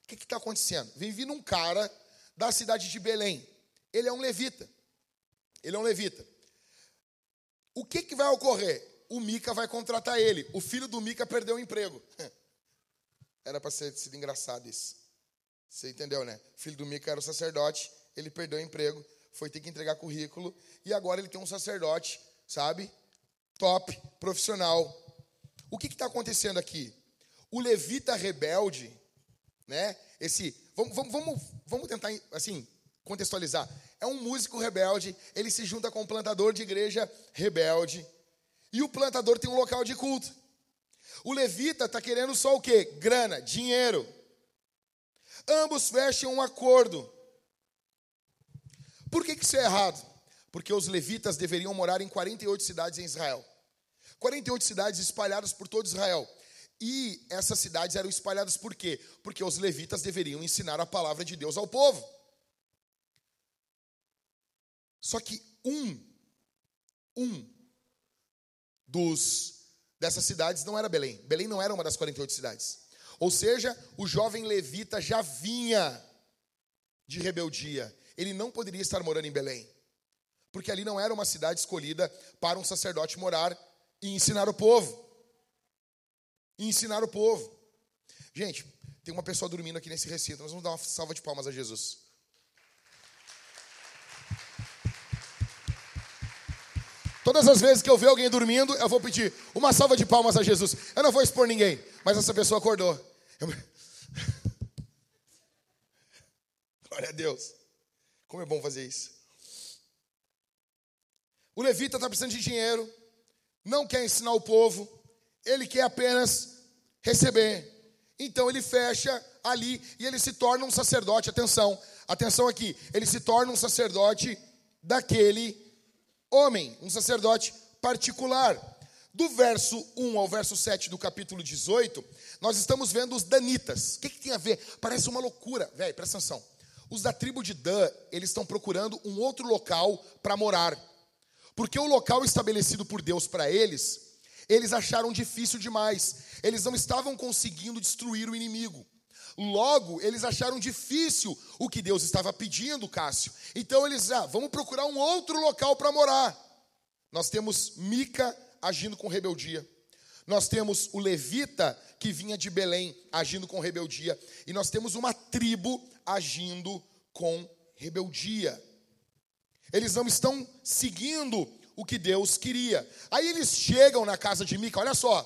Speaker 1: O que está acontecendo? Vem vindo um cara da cidade de Belém. Ele é um levita. Ele é um levita. O que, que vai ocorrer? O Mica vai contratar ele. O filho do Mica perdeu o emprego. Era para ser sido engraçado isso. Você entendeu, né? O filho do Mica era o sacerdote, ele perdeu o emprego, foi ter que entregar currículo, e agora ele tem um sacerdote, sabe? top, profissional. O que está acontecendo aqui? O levita rebelde, né? Esse, vamos, vamos, vamos tentar assim contextualizar. É um músico rebelde. Ele se junta com um plantador de igreja rebelde. E o plantador tem um local de culto. O levita está querendo só o quê? Grana, dinheiro. Ambos fecham um acordo. Por que, que isso é errado? porque os levitas deveriam morar em 48 cidades em Israel. 48 cidades espalhadas por todo Israel. E essas cidades eram espalhadas por quê? Porque os levitas deveriam ensinar a palavra de Deus ao povo. Só que um, um dos dessas cidades não era Belém. Belém não era uma das 48 cidades. Ou seja, o jovem levita já vinha de rebeldia. Ele não poderia estar morando em Belém porque ali não era uma cidade escolhida para um sacerdote morar e ensinar o povo. E ensinar o povo. Gente, tem uma pessoa dormindo aqui nesse recinto. Nós vamos dar uma salva de palmas a Jesus. Todas as vezes que eu ver alguém dormindo, eu vou pedir uma salva de palmas a Jesus. Eu não vou expor ninguém, mas essa pessoa acordou. Eu... Glória a Deus. Como é bom fazer isso. O levita está precisando de dinheiro, não quer ensinar o povo, ele quer apenas receber. Então ele fecha ali e ele se torna um sacerdote. Atenção, atenção aqui. Ele se torna um sacerdote daquele homem, um sacerdote particular. Do verso 1 ao verso 7 do capítulo 18, nós estamos vendo os danitas. O que, que tem a ver? Parece uma loucura. Velho, presta atenção. Os da tribo de Dan, eles estão procurando um outro local para morar. Porque o local estabelecido por Deus para eles, eles acharam difícil demais. Eles não estavam conseguindo destruir o inimigo. Logo, eles acharam difícil o que Deus estava pedindo, Cássio. Então eles, ah, vamos procurar um outro local para morar. Nós temos Mica agindo com rebeldia. Nós temos o levita que vinha de Belém agindo com rebeldia. E nós temos uma tribo agindo com rebeldia. Eles não estão seguindo o que Deus queria. Aí eles chegam na casa de Mica, olha só.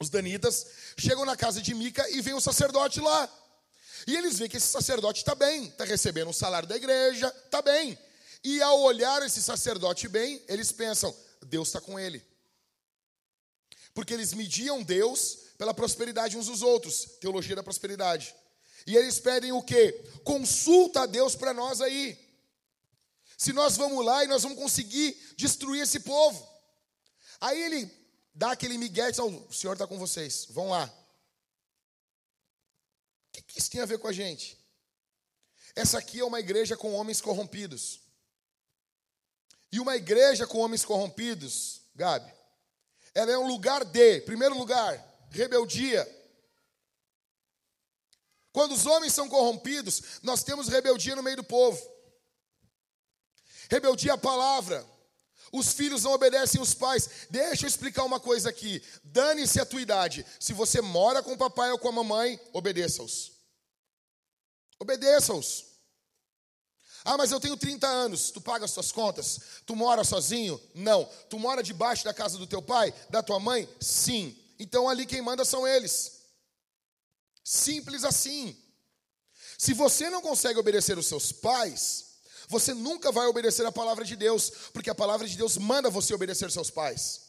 Speaker 1: Os danitas chegam na casa de Mica e vem o sacerdote lá. E eles veem que esse sacerdote está bem, está recebendo o um salário da igreja, está bem. E ao olhar esse sacerdote bem, eles pensam: Deus está com ele porque eles mediam Deus pela prosperidade uns dos outros, teologia da prosperidade. E eles pedem o quê? Consulta a Deus para nós aí. Se nós vamos lá e nós vamos conseguir destruir esse povo. Aí ele dá aquele migué e diz, o Senhor está com vocês, vão lá. O que, que isso tem a ver com a gente? Essa aqui é uma igreja com homens corrompidos. E uma igreja com homens corrompidos, Gabi, ela é um lugar de, primeiro lugar, rebeldia. Quando os homens são corrompidos, nós temos rebeldia no meio do povo. Rebeldia à palavra. Os filhos não obedecem os pais. Deixa eu explicar uma coisa aqui. Dane-se a tua idade. Se você mora com o papai ou com a mamãe, obedeça-os. Obedeça-os. Ah, mas eu tenho 30 anos. Tu paga as suas contas? Tu mora sozinho? Não. Tu mora debaixo da casa do teu pai, da tua mãe? Sim. Então ali quem manda são eles. Simples assim. Se você não consegue obedecer os seus pais, você nunca vai obedecer a palavra de Deus, porque a palavra de Deus manda você obedecer seus pais.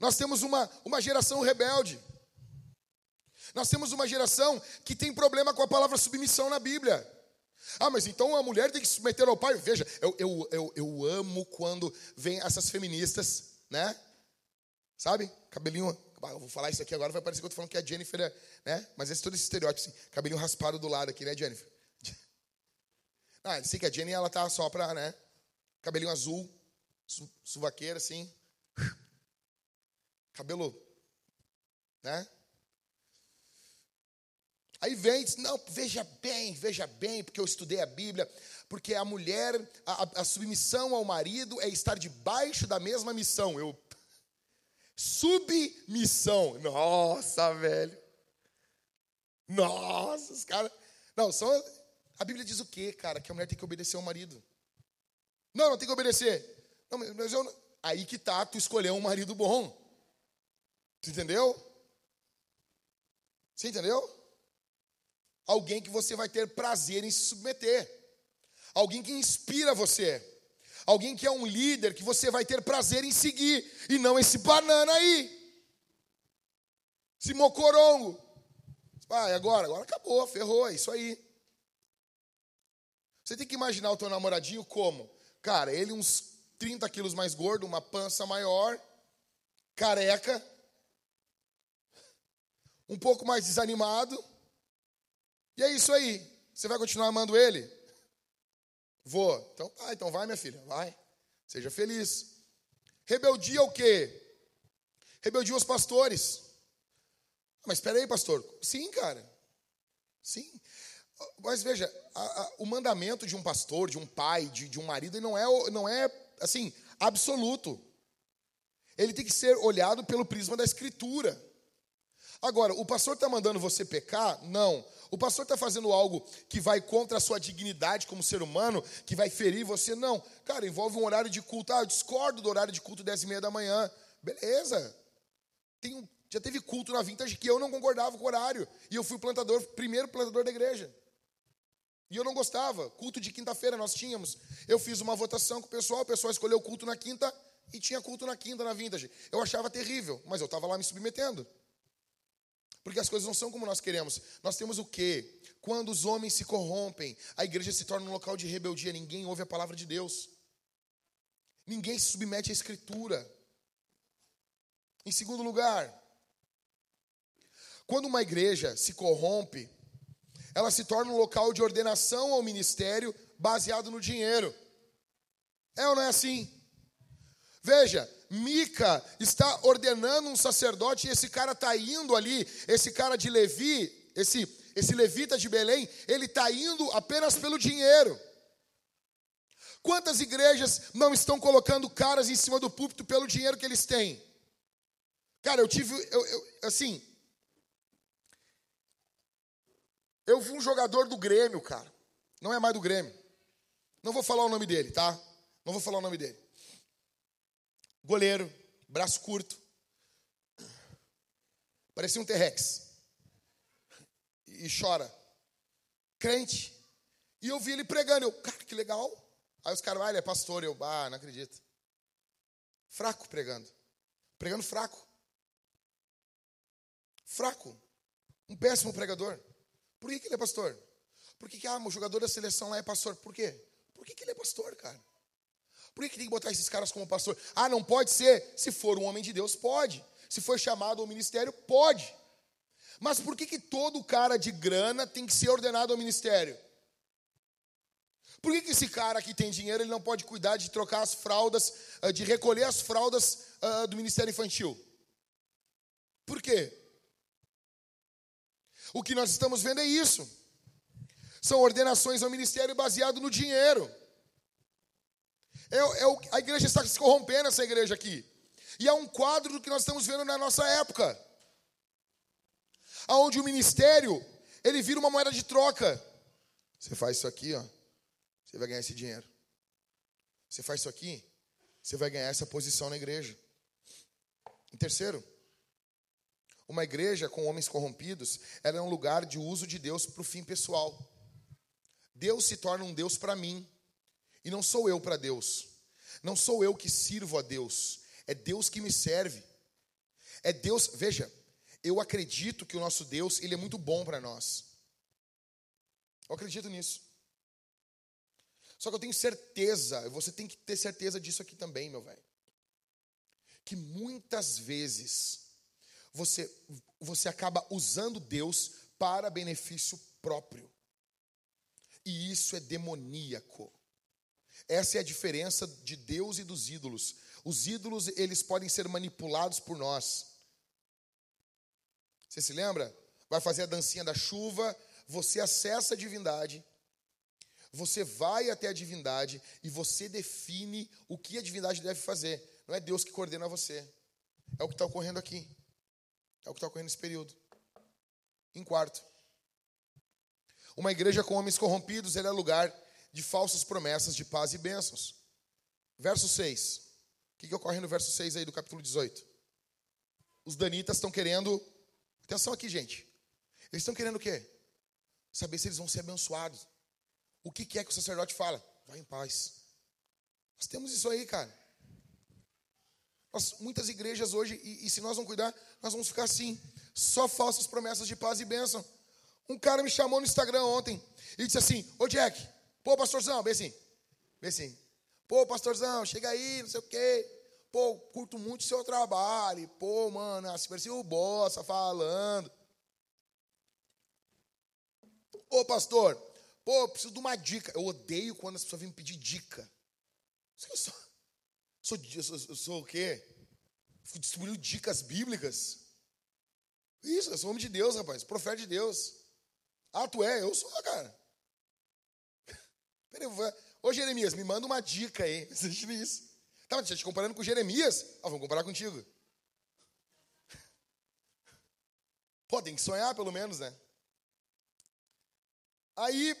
Speaker 1: Nós temos uma, uma geração rebelde. Nós temos uma geração que tem problema com a palavra submissão na Bíblia. Ah, mas então a mulher tem que se submeter ao pai? Veja, eu, eu, eu, eu amo quando vem essas feministas, né? Sabe? Cabelinho. Eu vou falar isso aqui agora, vai parecer que eu tô falando que a Jennifer é, né? Mas esse todo esse estereótipo, assim, cabelinho raspado do lado aqui, né, Jennifer? Ah, sei que a Jenny, ela tá só pra, né? Cabelinho azul, su, suvaqueira, assim. Cabelo, né? Aí vem diz: Não, veja bem, veja bem, porque eu estudei a Bíblia, porque a mulher, a, a submissão ao marido é estar debaixo da mesma missão. Eu. Submissão. Nossa, velho. Nossa, os caras. Não, só. A Bíblia diz o quê, cara? Que a mulher tem que obedecer ao marido. Não, não tem que obedecer. Não, mas eu. Aí que tá, tu escolheu um marido bom. Tu entendeu? Você entendeu? Alguém que você vai ter prazer em se submeter. Alguém que inspira você. Alguém que é um líder que você vai ter prazer em seguir. E não esse banana aí. Esse mocorongo. Ah, agora? Agora acabou, ferrou, é isso aí. Você tem que imaginar o teu namoradinho como? Cara, ele uns 30 quilos mais gordo, uma pança maior, careca, um pouco mais desanimado e é isso aí. Você vai continuar amando ele? Vou. Então, ah, então vai, minha filha, vai. Seja feliz. Rebeldia o quê? Rebeldia aos pastores. Ah, mas espera aí, pastor. Sim, cara. Sim. Mas veja, a, a, o mandamento de um pastor, de um pai, de, de um marido, não é, não é assim, absoluto. Ele tem que ser olhado pelo prisma da escritura. Agora, o pastor está mandando você pecar? Não. O pastor está fazendo algo que vai contra a sua dignidade como ser humano, que vai ferir você? Não. Cara, envolve um horário de culto. Ah, eu discordo do horário de culto 10 e meia da manhã. Beleza. Tem um, já teve culto na Vintage que eu não concordava com o horário. E eu fui plantador, primeiro plantador da igreja. E eu não gostava. Culto de quinta-feira nós tínhamos. Eu fiz uma votação com o pessoal, o pessoal escolheu culto na quinta e tinha culto na quinta na vintage. Eu achava terrível, mas eu estava lá me submetendo. Porque as coisas não são como nós queremos. Nós temos o quê? Quando os homens se corrompem, a igreja se torna um local de rebeldia, ninguém ouve a palavra de Deus. Ninguém se submete à escritura. Em segundo lugar, quando uma igreja se corrompe, ela se torna um local de ordenação ao ministério baseado no dinheiro. É ou não é assim? Veja, Mica está ordenando um sacerdote e esse cara está indo ali, esse cara de Levi, esse, esse levita de Belém, ele está indo apenas pelo dinheiro. Quantas igrejas não estão colocando caras em cima do púlpito pelo dinheiro que eles têm? Cara, eu tive, eu, eu, assim, eu vi um jogador do Grêmio, cara, não é mais do Grêmio, não vou falar o nome dele, tá? Não vou falar o nome dele goleiro, braço curto. Parecia um T-Rex. E chora. Crente. E eu vi ele pregando. Eu, cara, que legal. Aí os caras, ah, ele é pastor. Eu, ah, não acredito. Fraco pregando. Pregando fraco. Fraco. Um péssimo pregador. Por que, que ele é pastor? Por que, que ah, o jogador da seleção lá é pastor? Por quê? Por que, que ele é pastor, cara? Por que, que tem que botar esses caras como pastor? Ah, não pode ser? Se for um homem de Deus, pode. Se for chamado ao ministério, pode. Mas por que, que todo cara de grana tem que ser ordenado ao ministério? Por que, que esse cara que tem dinheiro ele não pode cuidar de trocar as fraldas, ah, de recolher as fraldas ah, do ministério infantil? Por quê? O que nós estamos vendo é isso. São ordenações ao ministério baseado no dinheiro. É, é a igreja está se corrompendo, essa igreja aqui. E é um quadro do que nós estamos vendo na nossa época. Onde o ministério, ele vira uma moeda de troca. Você faz isso aqui, ó, você vai ganhar esse dinheiro. Você faz isso aqui, você vai ganhar essa posição na igreja. Em terceiro, uma igreja com homens corrompidos, ela é um lugar de uso de Deus para o fim pessoal. Deus se torna um Deus para mim. E não sou eu para Deus. Não sou eu que sirvo a Deus. É Deus que me serve. É Deus, veja, eu acredito que o nosso Deus, ele é muito bom para nós. Eu acredito nisso. Só que eu tenho certeza, você tem que ter certeza disso aqui também, meu velho. Que muitas vezes você você acaba usando Deus para benefício próprio. E isso é demoníaco. Essa é a diferença de Deus e dos ídolos. Os ídolos, eles podem ser manipulados por nós. Você se lembra? Vai fazer a dancinha da chuva, você acessa a divindade, você vai até a divindade e você define o que a divindade deve fazer. Não é Deus que coordena você. É o que está ocorrendo aqui. É o que está ocorrendo nesse período. Em quarto, uma igreja com homens corrompidos, ele é lugar de falsas promessas de paz e bênçãos. Verso 6. O que, que ocorre no verso 6 aí do capítulo 18? Os danitas estão querendo. Atenção aqui, gente. Eles estão querendo o quê? Saber se eles vão ser abençoados. O que, que é que o sacerdote fala? Vai em paz. Nós temos isso aí, cara. Nós, muitas igrejas hoje, e, e se nós não cuidar, nós vamos ficar assim. Só falsas promessas de paz e bênção. Um cara me chamou no Instagram ontem e disse assim: Ô Jack, Pô, pastorzão, bem assim. Bem assim. Pô, pastorzão, chega aí, não sei o quê. Pô, curto muito o seu trabalho. Pô, mano, assim parecia o Bossa falando. Ô, pastor, pô, preciso de uma dica. Eu odeio quando as pessoas vêm me pedir dica. Eu sou, sou, sou, eu sou o quê? Fico distribuindo dicas bíblicas. Isso, eu sou homem de Deus, rapaz, profeta de Deus. Ah, tu é? Eu sou, cara. Peraí, ô Jeremias, me manda uma dica aí. Existe isso. Tá, te comparando com Jeremias? Ah, vamos comparar contigo. Pô, tem que sonhar pelo menos, né? Aí,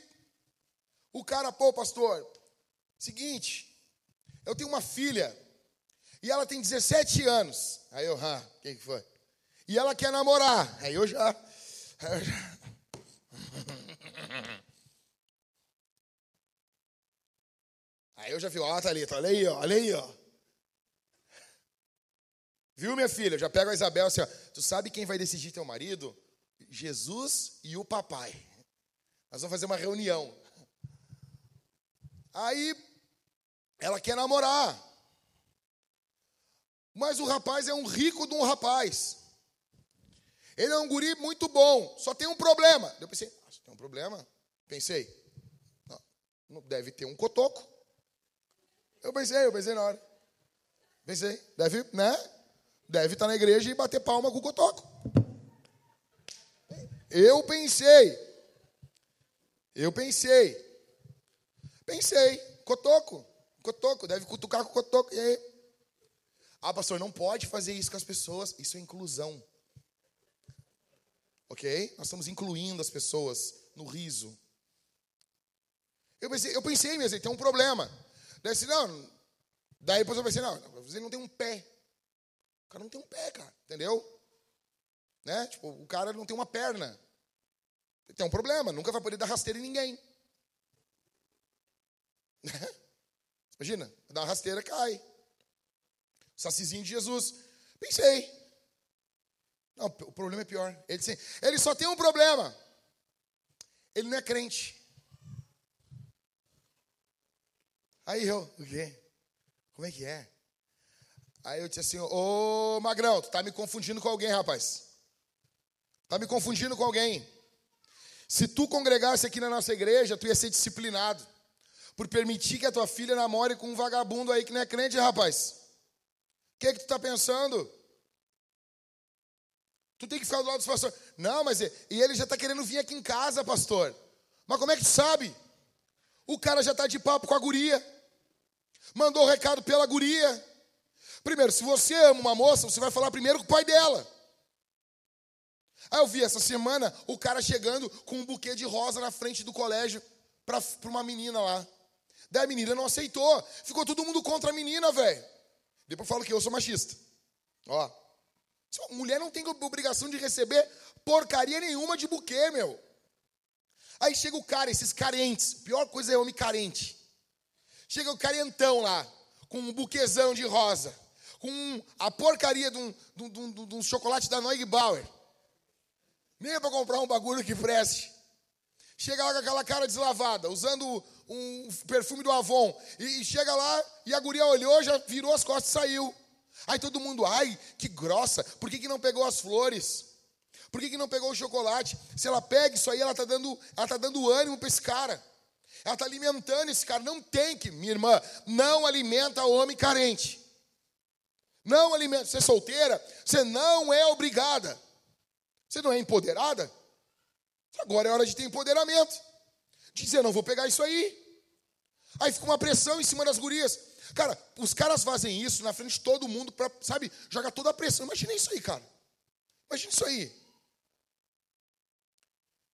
Speaker 1: o cara, pô, pastor, seguinte, eu tenho uma filha e ela tem 17 anos. Aí eu, ah, quem que foi? E ela quer namorar. Aí eu já. Aí eu já Aí eu já vi, ó, Thalita, olha aí, ó, olha aí, ó. Viu, minha filha? Eu já pego a Isabel assim, ó. Tu sabe quem vai decidir teu marido? Jesus e o papai. Nós vamos fazer uma reunião. Aí ela quer namorar. Mas o rapaz é um rico de um rapaz. Ele é um guri muito bom, só tem um problema. Eu pensei, ah, tem um problema? Pensei, não deve ter um cotoco. Eu pensei, eu pensei na hora. Pensei, deve, né? Deve estar na igreja e bater palma com o cotoco. Eu pensei. Eu pensei. Pensei, cotoco, cotoco, deve cutucar com cotoco. E aí? Ah, pastor, não pode fazer isso com as pessoas. Isso é inclusão. Ok? Nós estamos incluindo as pessoas no riso. Eu pensei, eu pensei mesmo, tem um problema. Daí, assim, não, daí depois eu pensei, não, você não tem um pé. O cara não tem um pé, cara, entendeu? Né? Tipo, o cara não tem uma perna. Tem um problema, nunca vai poder dar rasteira em ninguém. Imagina, dá rasteira, cai. Sacizinho de Jesus. Pensei. Não, o problema é pior. Ele, ele só tem um problema. Ele não é crente. Aí eu, o quê? Como é que é? Aí eu disse assim, ô Magrão, tu tá me confundindo com alguém, rapaz. Tá me confundindo com alguém. Se tu congregasse aqui na nossa igreja, tu ia ser disciplinado. Por permitir que a tua filha namore com um vagabundo aí que não é crente, rapaz. O que, é que tu tá pensando? Tu tem que ficar do lado dos pastores. Não, mas e ele já está querendo vir aqui em casa, pastor. Mas como é que tu sabe? O cara já está de papo com a guria. Mandou o recado pela guria. Primeiro, se você ama uma moça, você vai falar primeiro com o pai dela. Aí eu vi essa semana o cara chegando com um buquê de rosa na frente do colégio para uma menina lá. Daí a menina não aceitou. Ficou todo mundo contra a menina, velho. Depois falo que eu sou machista. Ó. Mulher não tem obrigação de receber porcaria nenhuma de buquê, meu. Aí chega o cara, esses carentes. Pior coisa é homem carente. Chega o carentão lá, com um buquezão de rosa, com a porcaria de um, de um, de um chocolate da Neugbauer. Nem é para comprar um bagulho que preste. Chega lá com aquela cara deslavada, usando um perfume do Avon. E chega lá e a guria olhou, já virou as costas e saiu. Aí todo mundo, ai, que grossa, por que, que não pegou as flores? Por que, que não pegou o chocolate? Se ela pega isso aí, ela está dando, ela tá dando ânimo para esse cara. Ela está alimentando esse cara. Não tem que, minha irmã, não alimenta homem carente. Não alimenta. Você é solteira, você não é obrigada. Você não é empoderada? Agora é hora de ter empoderamento. De dizer, não vou pegar isso aí. Aí fica uma pressão em cima das gurias. Cara, os caras fazem isso na frente de todo mundo para, sabe, jogar toda a pressão. Imagina isso aí, cara. Imagina isso aí.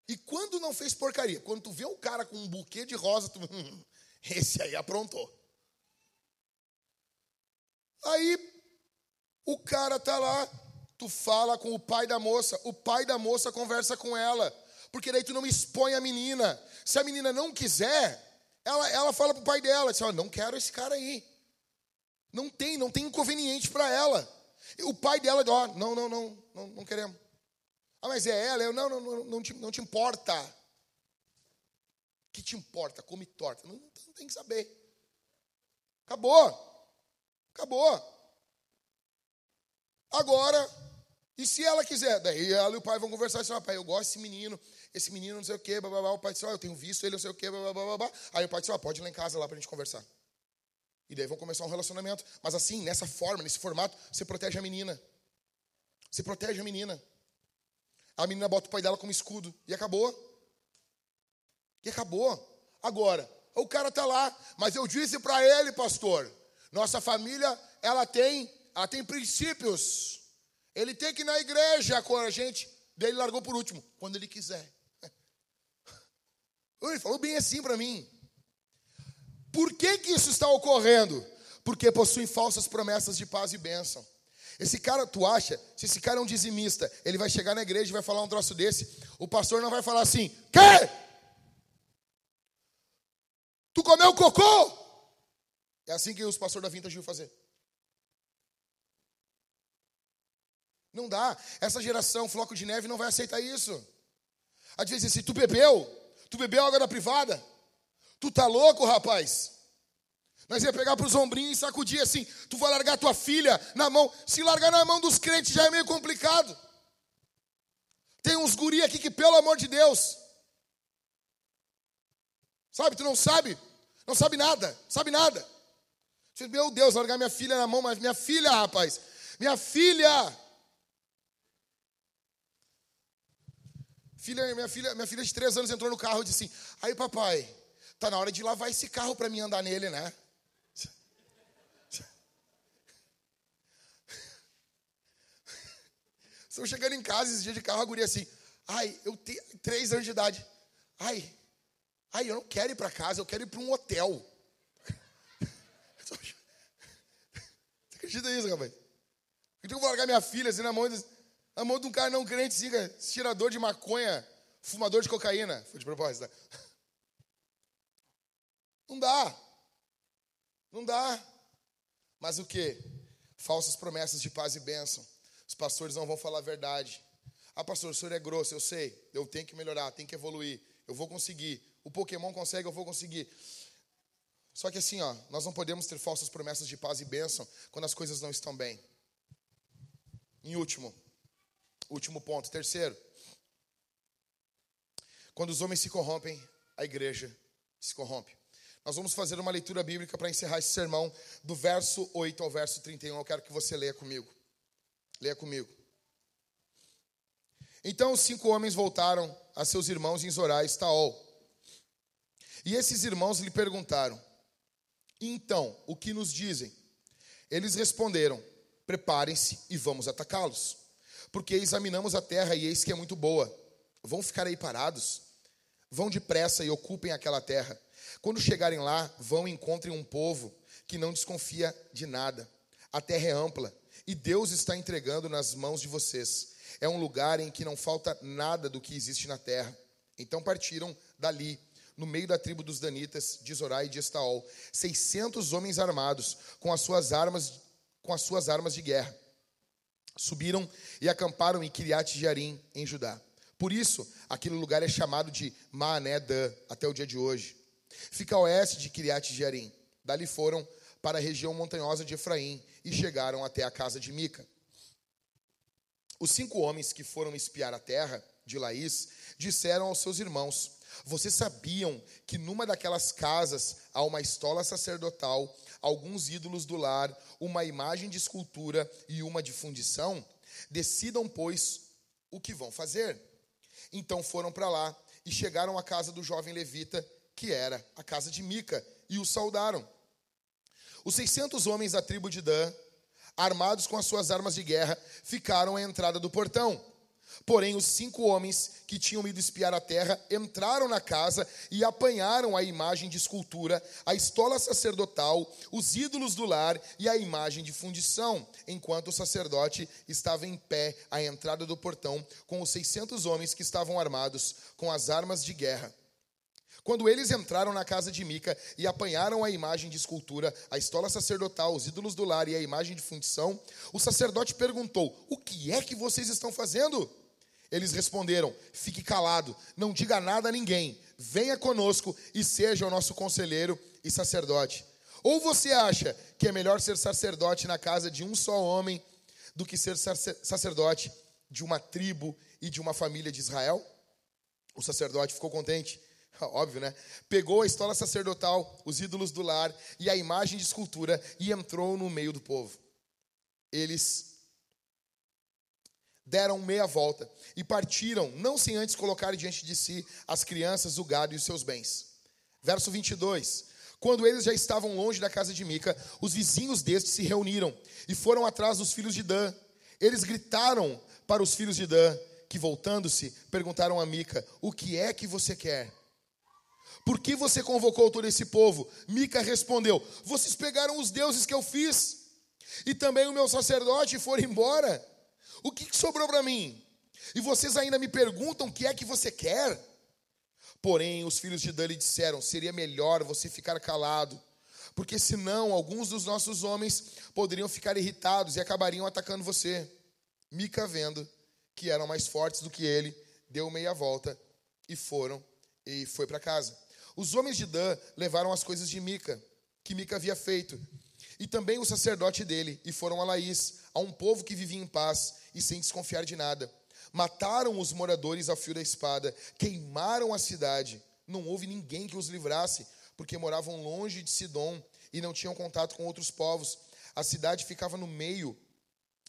Speaker 1: E quando não fez porcaria? Quando tu vê um cara com um buquê de rosa, tu, hum, esse aí aprontou. Aí o cara tá lá, tu fala com o pai da moça, o pai da moça conversa com ela, porque daí tu não expõe a menina. Se a menina não quiser, ela, ela fala pro pai dela, diz, não quero esse cara aí. Não tem, não tem inconveniente para ela. O pai dela, ó, não, não, não, não, não queremos. Ah, mas é ela, eu, não, não, não, não, te, não te importa. O que te importa? Come torta. Não, não tem que saber. Acabou. Acabou. Agora, e se ela quiser? Daí ela e o pai vão conversar e assim, pai, eu gosto desse menino, esse menino não sei o quê, blá, blá, blá. o pai disse, oh, eu tenho visto ele não sei o quê, blá, blá, blá. Aí o pai disse, oh, pode ir lá em casa lá pra gente conversar. E daí vão começar um relacionamento. Mas assim, nessa forma, nesse formato, você protege a menina. Você protege a menina. A menina bota o pai dela como escudo. E acabou. E acabou. Agora, o cara tá lá, mas eu disse para ele, pastor, nossa família, ela tem, ela tem princípios. Ele tem que ir na igreja com a gente. Daí ele largou por último, quando ele quiser. Ele falou bem assim para mim. Por que, que isso está ocorrendo? Porque possuem falsas promessas de paz e bênção. Esse cara, tu acha, se esse cara é um dizimista, ele vai chegar na igreja e vai falar um troço desse, o pastor não vai falar assim: Quê? Tu comeu cocô? É assim que os pastores da Vintage viu fazer. Não dá. Essa geração, floco de neve, não vai aceitar isso. Às vezes, assim, tu bebeu? Tu bebeu água da privada? Tu tá louco, rapaz? Nós ia pegar para os ombrinhos e sacudir assim. Tu vai largar tua filha na mão. Se largar na mão dos crentes já é meio complicado. Tem uns guri aqui que, pelo amor de Deus, sabe, tu não sabe, não sabe nada, sabe nada. Meu Deus, largar minha filha na mão, mas minha filha, rapaz, minha filha. Filha, minha filha, minha filha de três anos entrou no carro e disse assim: Aí, papai, tá na hora de lavar esse carro para mim andar nele, né? Estão chegando em casa esse dia de carro, a guria assim, ai, eu tenho três anos de idade. Ai, ai, eu não quero ir para casa, eu quero ir para um hotel. Você acredita nisso, rapaz? Então eu vou largar minha filha assim na mão, na mão de um cara não crente, assim, tirador de maconha, fumador de cocaína. Foi de propósito, tá? Não dá. Não dá. Mas o que? Falsas promessas de paz e bênção. Os pastores não vão falar a verdade. Ah, pastor, o senhor é grosso, eu sei. Eu tenho que melhorar, tenho que evoluir. Eu vou conseguir. O Pokémon consegue, eu vou conseguir. Só que assim, ó, nós não podemos ter falsas promessas de paz e bênção quando as coisas não estão bem. Em último, último ponto, terceiro. Quando os homens se corrompem, a igreja se corrompe. Nós vamos fazer uma leitura bíblica para encerrar esse sermão, do verso 8 ao verso 31. Eu quero que você leia comigo. Leia comigo. Então os cinco homens voltaram a seus irmãos em Zorá e Estaol. E esses irmãos lhe perguntaram: Então, o que nos dizem? Eles responderam: Preparem-se e vamos atacá-los. Porque examinamos a terra e eis que é muito boa. Vão ficar aí parados? Vão depressa e ocupem aquela terra. Quando chegarem lá, vão e encontrem um povo que não desconfia de nada. A terra é ampla e Deus está entregando nas mãos de vocês. É um lugar em que não falta nada do que existe na terra. Então partiram dali, no meio da tribo dos Danitas, de Zorá e de Estaol, 600 homens armados com as suas armas, com as suas armas de guerra. Subiram e acamparam em Kiriat Jearim, em Judá. Por isso, aquele lugar é chamado de Maané-Dan, até o dia de hoje. Fica a oeste de Kiriat Jearim. Dali foram para a região montanhosa de Efraim e chegaram até a casa de Mica. Os cinco homens que foram espiar a terra de Laís disseram aos seus irmãos: Vocês sabiam que numa daquelas casas há uma estola sacerdotal, alguns ídolos do lar, uma imagem de escultura e uma de fundição? Decidam, pois, o que vão fazer. Então foram para lá e chegaram à casa do jovem levita, que era a casa de Mica, e o saudaram. Os 600 homens da tribo de Dan, armados com as suas armas de guerra, ficaram à entrada do portão. Porém, os cinco homens que tinham ido espiar a terra entraram na casa e apanharam a imagem de escultura, a estola sacerdotal, os ídolos do lar e a imagem de fundição, enquanto o sacerdote estava em pé à entrada do portão com os 600 homens que estavam armados com as armas de guerra. Quando eles entraram na casa de Mica e apanharam a imagem de escultura, a estola sacerdotal, os ídolos do lar e a imagem de fundição, o sacerdote perguntou: O que é que vocês estão fazendo? Eles responderam: Fique calado, não diga nada a ninguém. Venha conosco e seja o nosso conselheiro e sacerdote. Ou você acha que é melhor ser sacerdote na casa de um só homem do que ser sacerdote de uma tribo e de uma família de Israel? O sacerdote ficou contente Óbvio, né? Pegou a estola sacerdotal, os ídolos do lar e a imagem de escultura e entrou no meio do povo. Eles deram meia volta e partiram, não sem antes colocar diante de si as crianças, o gado e os seus bens. Verso 22. Quando eles já estavam longe da casa de Mica, os vizinhos deste se reuniram e foram atrás dos filhos de Dan. Eles gritaram para os filhos de Dan, que voltando-se, perguntaram a Mica: O que é que você quer? Por que você convocou todo esse povo? Mica respondeu: Vocês pegaram os deuses que eu fiz, e também o meu sacerdote foram embora. O que sobrou para mim? E vocês ainda me perguntam o que é que você quer? Porém, os filhos de Dan lhe disseram: Seria melhor você ficar calado, porque senão alguns dos nossos homens poderiam ficar irritados e acabariam atacando você. Mica, vendo que eram mais fortes do que ele, deu meia volta e foram e foi para casa. Os homens de Dan levaram as coisas de Mica, que Mica havia feito, e também o sacerdote dele, e foram a Laís, a um povo que vivia em paz e sem desconfiar de nada. Mataram os moradores ao fio da espada, queimaram a cidade. Não houve ninguém que os livrasse, porque moravam longe de Sidom e não tinham contato com outros povos. A cidade ficava no meio,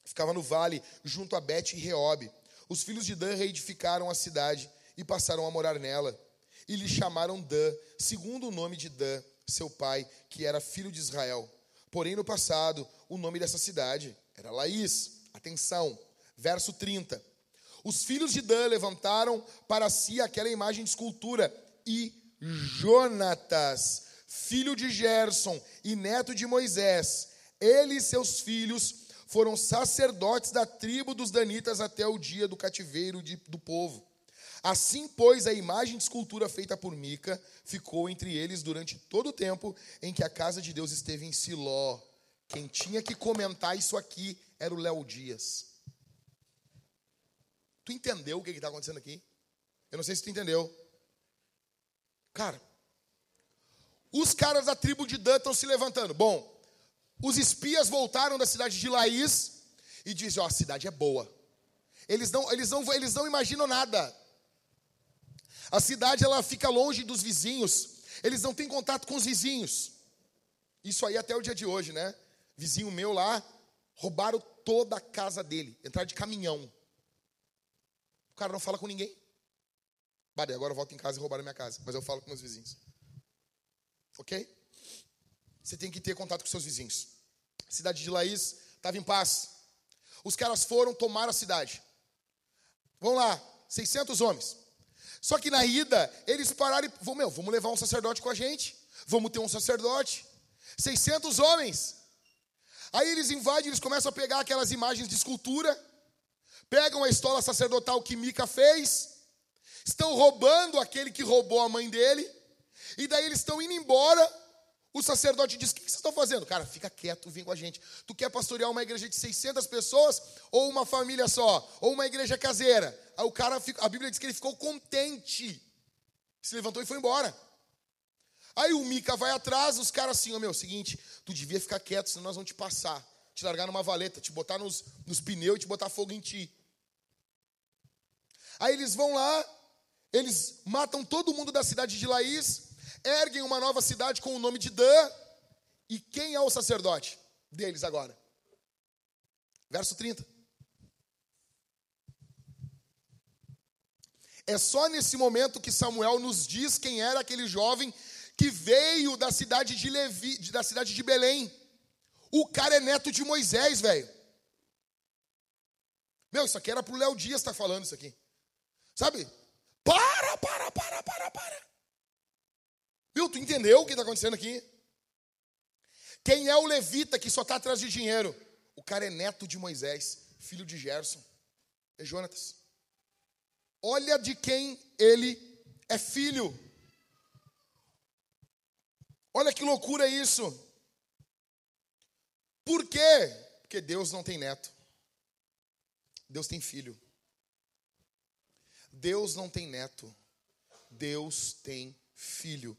Speaker 1: ficava no vale, junto a Bet e Reob. Os filhos de Dan reedificaram a cidade e passaram a morar nela. E lhe chamaram Dan, segundo o nome de Dan, seu pai, que era filho de Israel. Porém, no passado, o nome dessa cidade era Laís. Atenção, verso 30. Os filhos de Dan levantaram para si aquela imagem de escultura e Jonatas, filho de Gerson e neto de Moisés, ele e seus filhos foram sacerdotes da tribo dos Danitas até o dia do cativeiro de, do povo. Assim, pois, a imagem de escultura feita por Mica ficou entre eles durante todo o tempo em que a casa de Deus esteve em Siló. Quem tinha que comentar isso aqui era o Léo Dias. Tu entendeu o que está acontecendo aqui? Eu não sei se tu entendeu. Cara, os caras da tribo de Dan estão se levantando. Bom, os espias voltaram da cidade de Laís e dizem: Ó, oh, a cidade é boa. Eles não, eles, não, eles não imaginam nada. A cidade ela fica longe dos vizinhos. Eles não têm contato com os vizinhos. Isso aí até o dia de hoje, né? Vizinho meu lá, roubaram toda a casa dele. Entraram de caminhão. O cara não fala com ninguém. Bade, agora eu volto em casa e roubaram minha casa. Mas eu falo com meus vizinhos. Ok? Você tem que ter contato com seus vizinhos. A cidade de Laís estava em paz. Os caras foram tomar a cidade. Vamos lá, 600 homens. Só que na ida, eles pararam e, vamos, meu, vamos levar um sacerdote com a gente. Vamos ter um sacerdote. 600 homens. Aí eles invadem, eles começam a pegar aquelas imagens de escultura. Pegam a estola sacerdotal que Mica fez estão roubando aquele que roubou a mãe dele, e daí eles estão indo embora. O sacerdote diz: O que vocês estão fazendo? Cara, fica quieto, vem com a gente. Tu quer pastorear uma igreja de 600 pessoas ou uma família só? Ou uma igreja caseira? Aí o cara, a Bíblia diz que ele ficou contente. Se levantou e foi embora. Aí o Mica vai atrás, os caras assim: Ô oh, meu, seguinte, tu devia ficar quieto, senão nós vamos te passar. Te largar numa valeta, te botar nos, nos pneus e te botar fogo em ti. Aí eles vão lá, eles matam todo mundo da cidade de Laís, erguem uma nova cidade com o nome de Dan. E quem é o sacerdote deles agora? Verso 30. É só nesse momento que Samuel nos diz quem era aquele jovem que veio da cidade de Levi, da cidade de Belém. O cara é neto de Moisés, velho. Meu, isso aqui era pro Léo Dias estar tá falando isso aqui. Sabe? Para, para, para, para, para. Viu? Tu entendeu o que está acontecendo aqui? Quem é o levita que só está atrás de dinheiro? O cara é neto de Moisés, filho de Gerson. É Jonatas. Olha de quem ele é filho. Olha que loucura isso. Por quê? Porque Deus não tem neto. Deus tem filho. Deus não tem neto, Deus tem filho.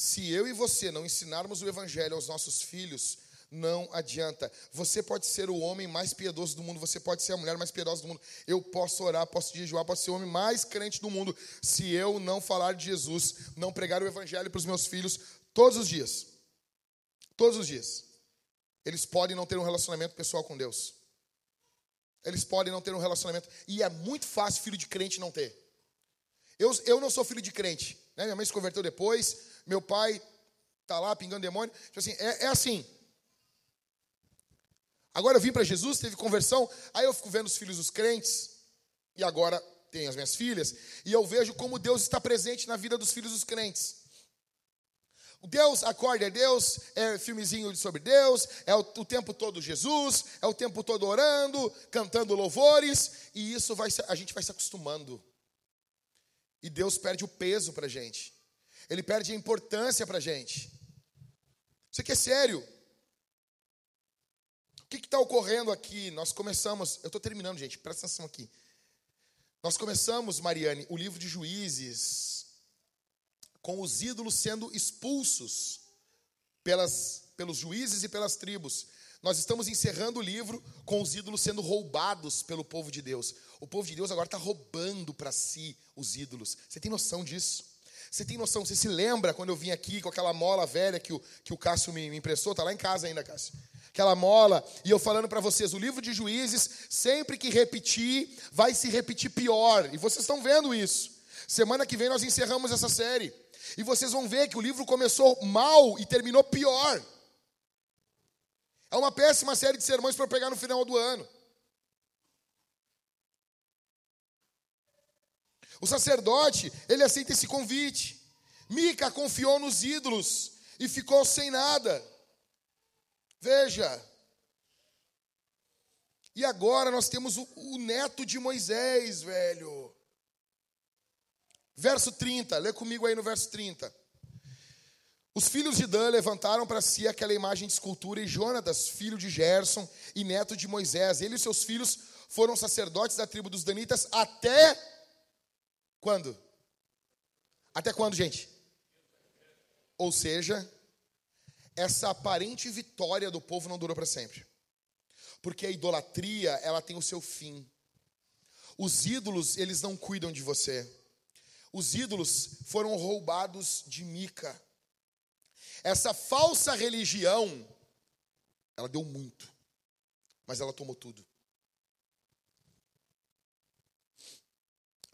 Speaker 1: Se eu e você não ensinarmos o evangelho aos nossos filhos, não adianta. Você pode ser o homem mais piedoso do mundo, você pode ser a mulher mais piedosa do mundo. Eu posso orar, posso jejuar, posso ser o homem mais crente do mundo. Se eu não falar de Jesus, não pregar o evangelho para os meus filhos todos os dias. Todos os dias. Eles podem não ter um relacionamento pessoal com Deus. Eles podem não ter um relacionamento. E é muito fácil filho de crente não ter. Eu, eu não sou filho de crente. Né? Minha mãe se converteu depois. Meu pai está lá pingando demônio. Tipo assim, é, é assim. Agora eu vim para Jesus, teve conversão. Aí eu fico vendo os filhos dos crentes. E agora tem as minhas filhas. E eu vejo como Deus está presente na vida dos filhos dos crentes. Deus, acorda, é Deus, é filmezinho sobre Deus, é o, o, tempo todo Jesus, é o tempo todo orando, cantando louvores, e isso vai a gente vai se acostumando. E Deus perde o peso para a gente, Ele perde a importância para a gente. Isso aqui é sério. O que está ocorrendo aqui? Nós começamos. Eu estou terminando, gente, presta atenção aqui. Nós começamos, Mariane, o livro de Juízes, com os ídolos sendo expulsos pelas, pelos juízes e pelas tribos. Nós estamos encerrando o livro com os ídolos sendo roubados pelo povo de Deus. O povo de Deus agora está roubando para si os ídolos. Você tem noção disso? Você tem noção? Você se lembra quando eu vim aqui com aquela mola velha que o, que o Cássio me, me emprestou? Está lá em casa ainda, Cássio aquela mola, e eu falando para vocês, o livro de Juízes, sempre que repetir, vai se repetir pior. E vocês estão vendo isso. Semana que vem nós encerramos essa série. E vocês vão ver que o livro começou mal e terminou pior. É uma péssima série de sermões para pegar no final do ano. O sacerdote, ele aceita esse convite. Mica confiou nos ídolos e ficou sem nada. Veja. E agora nós temos o, o neto de Moisés, velho. Verso 30, lê comigo aí no verso 30. Os filhos de Dan levantaram para si aquela imagem de escultura, e Jonatas, filho de Gerson e neto de Moisés, ele e seus filhos foram sacerdotes da tribo dos Danitas até quando? Até quando, gente? Ou seja, essa aparente vitória do povo não durou para sempre. Porque a idolatria, ela tem o seu fim. Os ídolos, eles não cuidam de você. Os ídolos foram roubados de Mica. Essa falsa religião, ela deu muito, mas ela tomou tudo.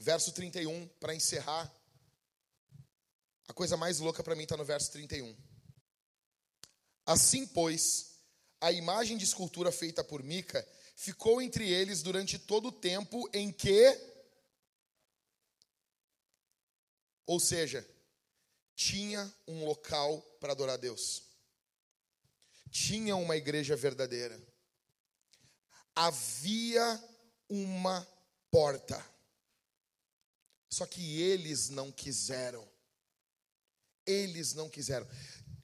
Speaker 1: Verso 31, para encerrar. A coisa mais louca para mim está no verso 31. Assim, pois, a imagem de escultura feita por Mica ficou entre eles durante todo o tempo em que. Ou seja, tinha um local para adorar a Deus, tinha uma igreja verdadeira, havia uma porta, só que eles não quiseram. Eles não quiseram.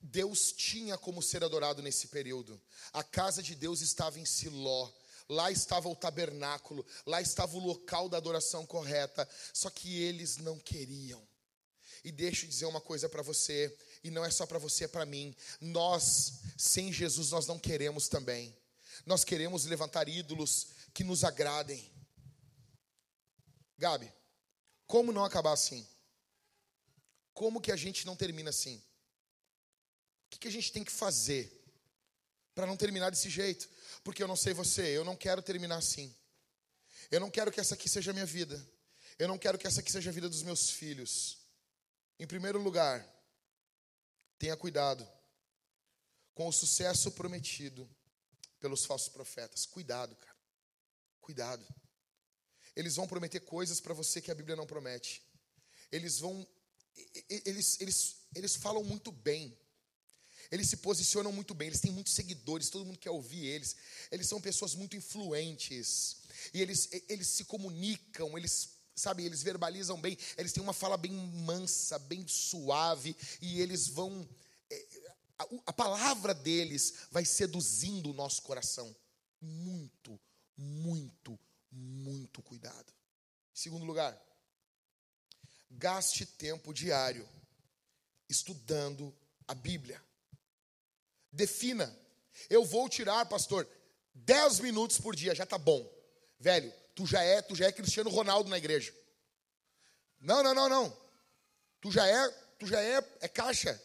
Speaker 1: Deus tinha como ser adorado nesse período. A casa de Deus estava em Siló. Lá estava o tabernáculo, lá estava o local da adoração correta, só que eles não queriam. E deixa eu dizer uma coisa para você, e não é só para você, é para mim. Nós, sem Jesus, nós não queremos também. Nós queremos levantar ídolos que nos agradem. Gabi, como não acabar assim? Como que a gente não termina assim? O que a gente tem que fazer para não terminar desse jeito? Porque eu não sei você, eu não quero terminar assim. Eu não quero que essa aqui seja a minha vida. Eu não quero que essa aqui seja a vida dos meus filhos. Em primeiro lugar, tenha cuidado com o sucesso prometido pelos falsos profetas. Cuidado, cara. Cuidado. Eles vão prometer coisas para você que a Bíblia não promete. Eles vão eles, eles, eles falam muito bem. Eles se posicionam muito bem, eles têm muitos seguidores, todo mundo quer ouvir eles. Eles são pessoas muito influentes. E eles, eles se comunicam, eles sabe, eles verbalizam bem, eles têm uma fala bem mansa, bem suave, e eles vão. É, a, palavra deles vai seduzindo o nosso coração. Muito, muito, muito cuidado. Segundo lugar, gaste tempo diário estudando a Bíblia. Defina. Eu vou tirar, pastor, 10 minutos por dia, já tá bom. Velho, tu já é, tu já é Cristiano Ronaldo na igreja. Não, não, não, não. Tu já é, tu já é, é caixa.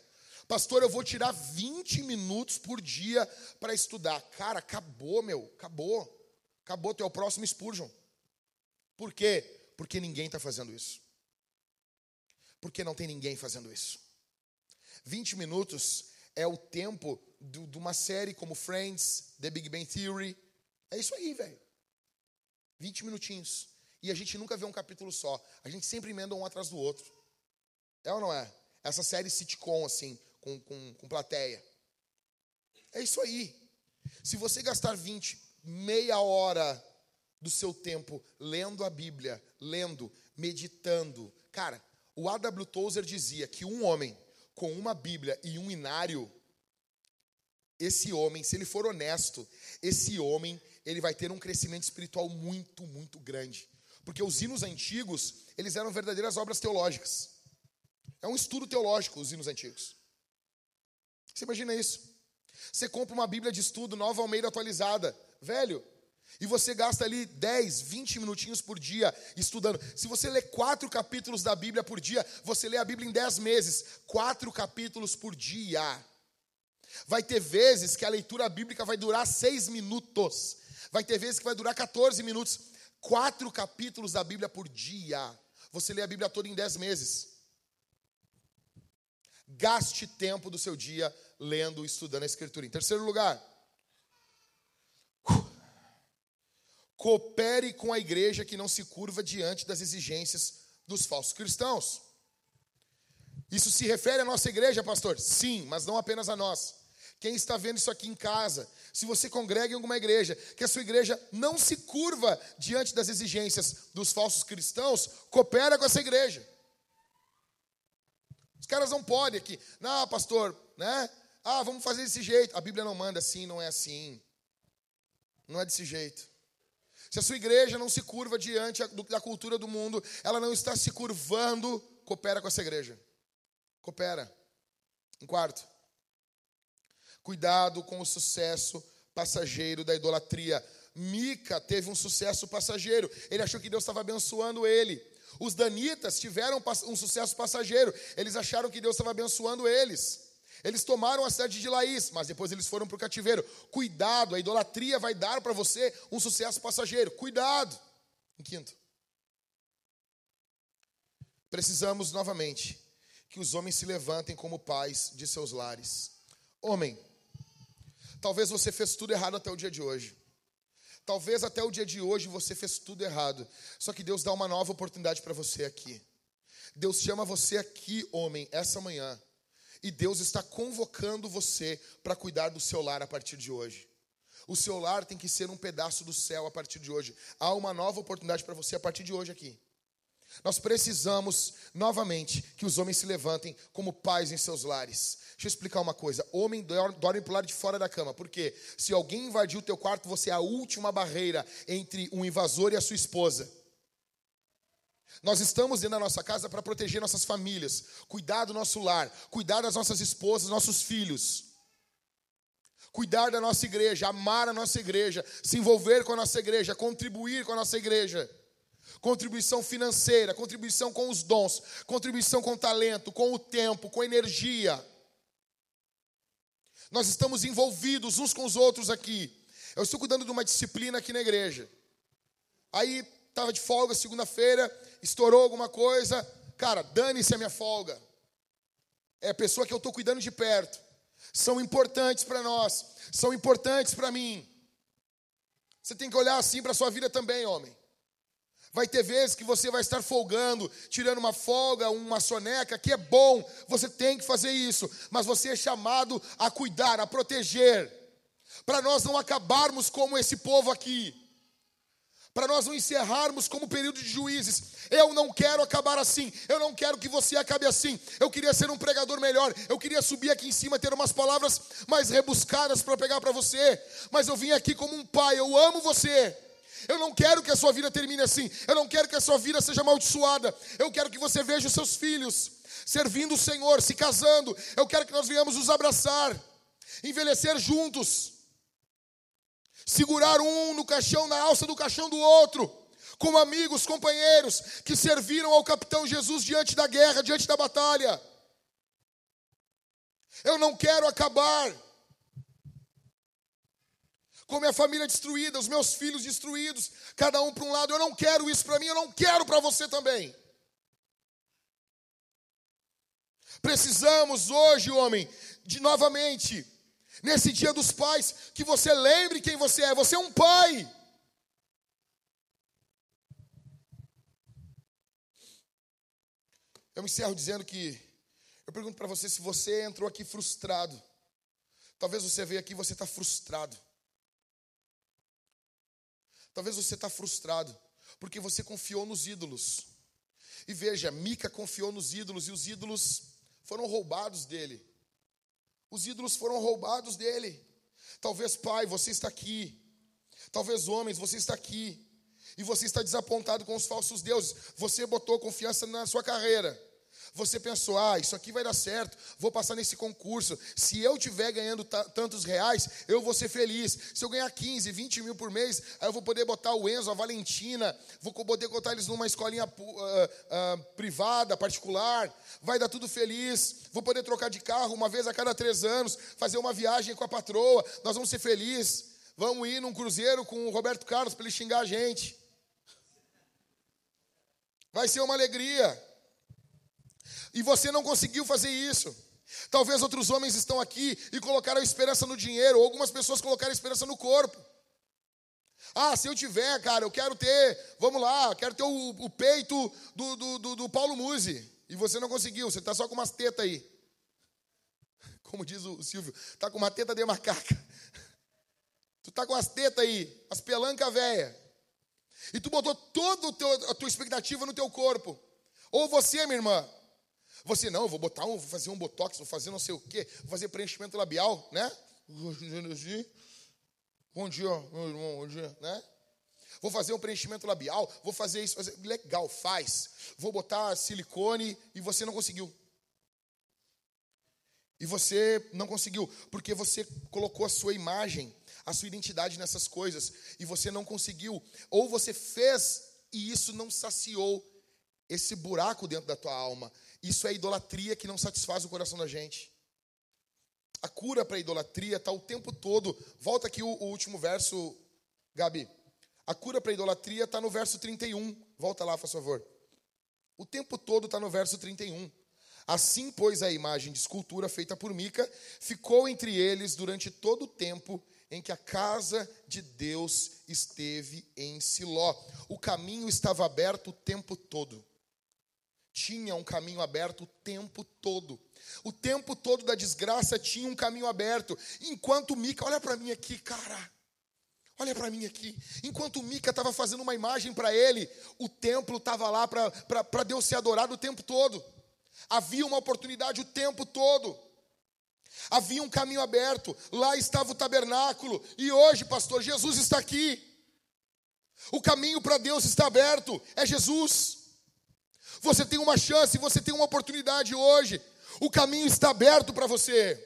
Speaker 1: Pastor, eu vou tirar 20 minutos por dia para estudar. Cara, acabou, meu, acabou. Acabou, o próximo Spurgeon. Por quê? Porque ninguém está fazendo isso. Porque não tem ninguém fazendo isso. 20 minutos é o tempo de uma série como Friends, The Big Bang Theory. É isso aí, velho. 20 minutinhos. E a gente nunca vê um capítulo só. A gente sempre emenda um atrás do outro. É ou não é? Essa série sitcom, assim, com, com, com plateia. É isso aí. Se você gastar 20, meia hora do seu tempo lendo a Bíblia, lendo, meditando. Cara, o A.W. Tozer dizia que um homem com uma Bíblia e um inário esse homem, se ele for honesto, esse homem, ele vai ter um crescimento espiritual muito, muito grande. Porque os hinos antigos, eles eram verdadeiras obras teológicas. É um estudo teológico, os hinos antigos. Você imagina isso? Você compra uma Bíblia de estudo nova Almeida atualizada, velho, e você gasta ali 10, 20 minutinhos por dia estudando. Se você lê quatro capítulos da Bíblia por dia, você lê a Bíblia em 10 meses. Quatro capítulos por dia. Vai ter vezes que a leitura bíblica vai durar 6 minutos. Vai ter vezes que vai durar 14 minutos. Quatro capítulos da Bíblia por dia. Você lê a Bíblia toda em 10 meses. Gaste tempo do seu dia lendo, estudando a Escritura. Em terceiro lugar, coopere com a igreja que não se curva diante das exigências dos falsos cristãos. Isso se refere à nossa igreja, pastor? Sim, mas não apenas a nós. Quem está vendo isso aqui em casa, se você congrega em alguma igreja, que a sua igreja não se curva diante das exigências dos falsos cristãos, coopera com essa igreja. Os caras não podem aqui, não, pastor, né? Ah, vamos fazer desse jeito. A Bíblia não manda assim, não é assim. Não é desse jeito. Se a sua igreja não se curva diante da cultura do mundo, ela não está se curvando, coopera com essa igreja. Coopera. Em quarto, cuidado com o sucesso passageiro da idolatria. Mica teve um sucesso passageiro. Ele achou que Deus estava abençoando ele. Os danitas tiveram um sucesso passageiro. Eles acharam que Deus estava abençoando eles. Eles tomaram a cidade de Laís, mas depois eles foram para o cativeiro. Cuidado, a idolatria vai dar para você um sucesso passageiro. Cuidado. Em quinto, precisamos novamente que os homens se levantem como pais de seus lares. Homem, talvez você fez tudo errado até o dia de hoje. Talvez até o dia de hoje você fez tudo errado. Só que Deus dá uma nova oportunidade para você aqui. Deus chama você aqui, homem, essa manhã e Deus está convocando você para cuidar do seu lar a partir de hoje. O seu lar tem que ser um pedaço do céu a partir de hoje. Há uma nova oportunidade para você a partir de hoje aqui. Nós precisamos, novamente, que os homens se levantem como pais em seus lares. Deixa eu explicar uma coisa. Homem dorme para o lado de fora da cama. Por quê? Se alguém invadir o teu quarto, você é a última barreira entre um invasor e a sua esposa. Nós estamos dentro da nossa casa para proteger nossas famílias, cuidar do nosso lar, cuidar das nossas esposas, nossos filhos. Cuidar da nossa igreja, amar a nossa igreja, se envolver com a nossa igreja, contribuir com a nossa igreja. Contribuição financeira, contribuição com os dons, contribuição com talento, com o tempo, com energia. Nós estamos envolvidos uns com os outros aqui. Eu estou cuidando de uma disciplina aqui na igreja. Aí estava de folga segunda-feira, estourou alguma coisa, cara, dane-se a minha folga. É a pessoa que eu estou cuidando de perto. São importantes para nós, são importantes para mim. Você tem que olhar assim para a sua vida também, homem. Vai ter vezes que você vai estar folgando, tirando uma folga, uma soneca, que é bom, você tem que fazer isso, mas você é chamado a cuidar, a proteger, para nós não acabarmos como esse povo aqui para nós não encerrarmos como período de juízes. Eu não quero acabar assim, eu não quero que você acabe assim. Eu queria ser um pregador melhor, eu queria subir aqui em cima, ter umas palavras mais rebuscadas para pegar para você, mas eu vim aqui como um pai, eu amo você. Eu não quero que a sua vida termine assim, eu não quero que a sua vida seja amaldiçoada, eu quero que você veja os seus filhos servindo o Senhor, se casando, eu quero que nós venhamos nos abraçar, envelhecer juntos segurar um no caixão, na alça do caixão do outro, como amigos, companheiros que serviram ao capitão Jesus diante da guerra, diante da batalha. Eu não quero acabar com minha família destruída, os meus filhos destruídos, cada um para um lado. Eu não quero isso para mim, eu não quero para você também. Precisamos hoje, homem, de novamente Nesse dia dos pais, que você lembre quem você é. Você é um pai. Eu me encerro dizendo que eu pergunto para você se você entrou aqui frustrado. Talvez você veio aqui e você está frustrado. Talvez você está frustrado porque você confiou nos ídolos. E veja, Mica confiou nos ídolos e os ídolos foram roubados dele. Os ídolos foram roubados dele. Talvez, pai, você está aqui. Talvez, homens, você está aqui. E você está desapontado com os falsos deuses. Você botou confiança na sua carreira. Você pensou, ah, isso aqui vai dar certo, vou passar nesse concurso. Se eu tiver ganhando tantos reais, eu vou ser feliz. Se eu ganhar 15, 20 mil por mês, aí eu vou poder botar o Enzo, a Valentina, vou poder botar eles numa escolinha uh, uh, privada, particular, vai dar tudo feliz. Vou poder trocar de carro uma vez a cada três anos, fazer uma viagem com a patroa, nós vamos ser felizes. Vamos ir num cruzeiro com o Roberto Carlos para ele xingar a gente. Vai ser uma alegria. E você não conseguiu fazer isso. Talvez outros homens estão aqui e colocaram esperança no dinheiro, ou algumas pessoas colocaram esperança no corpo. Ah, se eu tiver, cara, eu quero ter, vamos lá, quero ter o, o peito do, do, do, do, Paulo Musi. E você não conseguiu, você está só com umas tetas aí. Como diz o Silvio, está com uma teta de macaca. Tu está com as tetas aí, as pelancas velhas. E tu botou toda a tua expectativa no teu corpo. Ou você, minha irmã, você não, vou botar um, vou fazer um botox, vou fazer não sei o quê, vou fazer preenchimento labial, né? Bom dia, meu irmão, bom dia, né? Vou fazer um preenchimento labial, vou fazer isso, fazer... legal, faz. Vou botar silicone e você não conseguiu. E você não conseguiu, porque você colocou a sua imagem a sua identidade nessas coisas e você não conseguiu, ou você fez e isso não saciou esse buraco dentro da tua alma. Isso é idolatria que não satisfaz o coração da gente. A cura para a idolatria está o tempo todo. Volta aqui o, o último verso, Gabi. A cura para a idolatria está no verso 31. Volta lá, por favor. O tempo todo está no verso 31. Assim, pois, a imagem de escultura feita por Mica ficou entre eles durante todo o tempo em que a casa de Deus esteve em Siló. O caminho estava aberto o tempo todo. Tinha um caminho aberto o tempo todo. O tempo todo da desgraça tinha um caminho aberto. Enquanto Mica, olha para mim aqui, cara. Olha para mim aqui. Enquanto Mica estava fazendo uma imagem para ele, o templo estava lá para Deus ser adorado o tempo todo. Havia uma oportunidade o tempo todo. Havia um caminho aberto, lá estava o tabernáculo, e hoje, pastor, Jesus está aqui. O caminho para Deus está aberto, é Jesus. Você tem uma chance, você tem uma oportunidade hoje. O caminho está aberto para você.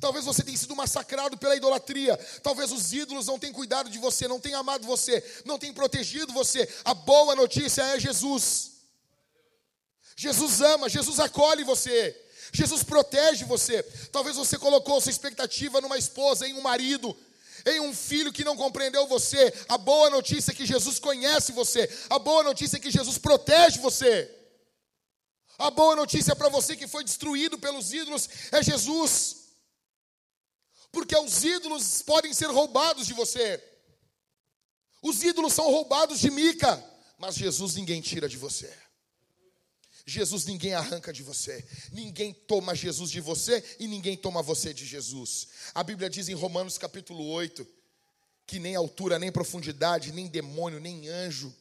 Speaker 1: Talvez você tenha sido massacrado pela idolatria. Talvez os ídolos não tenham cuidado de você, não tenham amado você, não tenham protegido você. A boa notícia é Jesus. Jesus ama, Jesus acolhe você. Jesus protege você. Talvez você colocou sua expectativa numa esposa, em um marido, em um filho que não compreendeu você. A boa notícia é que Jesus conhece você. A boa notícia é que Jesus protege você. A boa notícia para você que foi destruído pelos ídolos é Jesus. Porque os ídolos podem ser roubados de você. Os ídolos são roubados de Mica, mas Jesus ninguém tira de você. Jesus ninguém arranca de você, ninguém toma Jesus de você e ninguém toma você de Jesus. A Bíblia diz em Romanos capítulo 8 que nem altura, nem profundidade, nem demônio, nem anjo,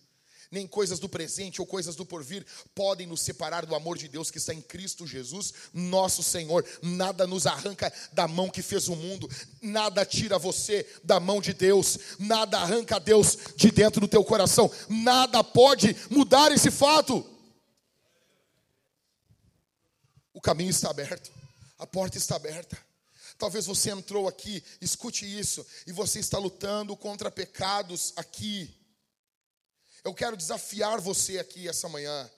Speaker 1: nem coisas do presente ou coisas do porvir podem nos separar do amor de Deus que está em Cristo Jesus, nosso Senhor. Nada nos arranca da mão que fez o mundo, nada tira você da mão de Deus, nada arranca Deus de dentro do teu coração, nada pode mudar esse fato. O caminho está aberto, a porta está aberta. Talvez você entrou aqui, escute isso, e você está lutando contra pecados aqui. Eu quero desafiar você aqui essa manhã.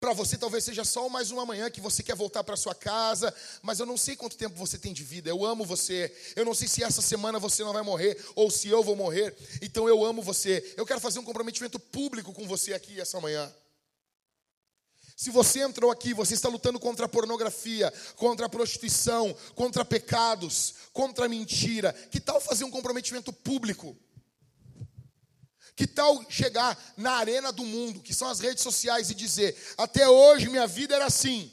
Speaker 1: Para você talvez seja só mais uma manhã que você quer voltar para sua casa, mas eu não sei quanto tempo você tem de vida. Eu amo você. Eu não sei se essa semana você não vai morrer ou se eu vou morrer. Então eu amo você. Eu quero fazer um comprometimento público com você aqui essa manhã. Se você entrou aqui, você está lutando contra a pornografia, contra a prostituição, contra pecados, contra a mentira, que tal fazer um comprometimento público? Que tal chegar na arena do mundo, que são as redes sociais, e dizer: até hoje minha vida era assim,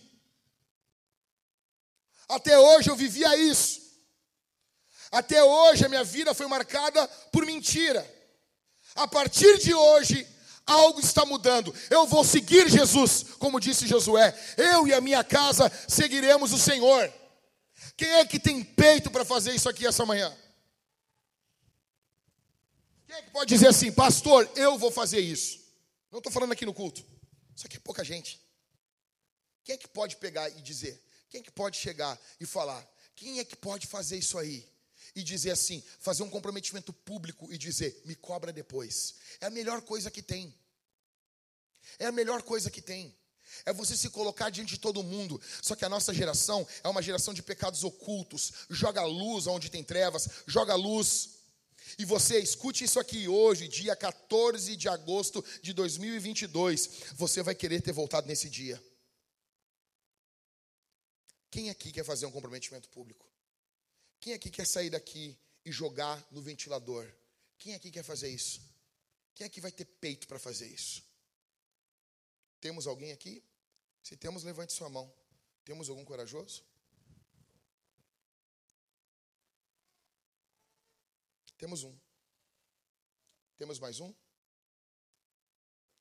Speaker 1: até hoje eu vivia isso, até hoje a minha vida foi marcada por mentira, a partir de hoje algo está mudando. Eu vou seguir Jesus, como disse Josué. Eu e a minha casa seguiremos o Senhor. Quem é que tem peito para fazer isso aqui essa manhã? Quem é que pode dizer assim, pastor, eu vou fazer isso? Não estou falando aqui no culto. Isso aqui é pouca gente. Quem é que pode pegar e dizer? Quem é que pode chegar e falar? Quem é que pode fazer isso aí? E dizer assim, fazer um comprometimento público e dizer, me cobra depois. É a melhor coisa que tem. É a melhor coisa que tem. É você se colocar diante de todo mundo. Só que a nossa geração é uma geração de pecados ocultos. Joga luz onde tem trevas, joga luz. E você, escute isso aqui hoje, dia 14 de agosto de 2022. Você vai querer ter voltado nesse dia. Quem aqui quer fazer um comprometimento público? Quem aqui quer sair daqui e jogar no ventilador? Quem aqui quer fazer isso? Quem aqui vai ter peito para fazer isso? Temos alguém aqui? Se temos, levante sua mão. Temos algum corajoso? Temos um. Temos mais um?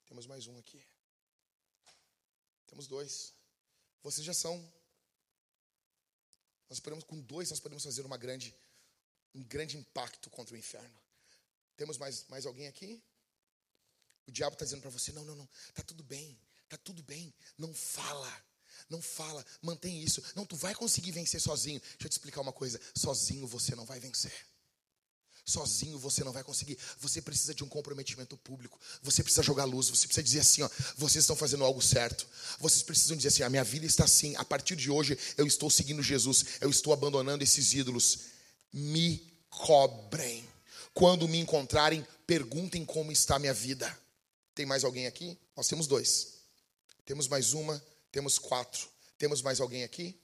Speaker 1: Temos mais um aqui. Temos dois. Vocês já são. Nós podemos, com dois, nós podemos fazer uma grande, um grande impacto contra o inferno. Temos mais, mais alguém aqui? O diabo está dizendo para você: não, não, não, está tudo bem. Tá tudo bem, não fala. Não fala, mantém isso. Não, tu vai conseguir vencer sozinho. Deixa eu te explicar uma coisa: sozinho você não vai vencer. Sozinho você não vai conseguir. Você precisa de um comprometimento público. Você precisa jogar luz. Você precisa dizer assim: ó, vocês estão fazendo algo certo. Vocês precisam dizer assim: a minha vida está assim. A partir de hoje eu estou seguindo Jesus. Eu estou abandonando esses ídolos. Me cobrem. Quando me encontrarem, perguntem como está a minha vida. Tem mais alguém aqui? Nós temos dois. Temos mais uma, temos quatro. Temos mais alguém aqui?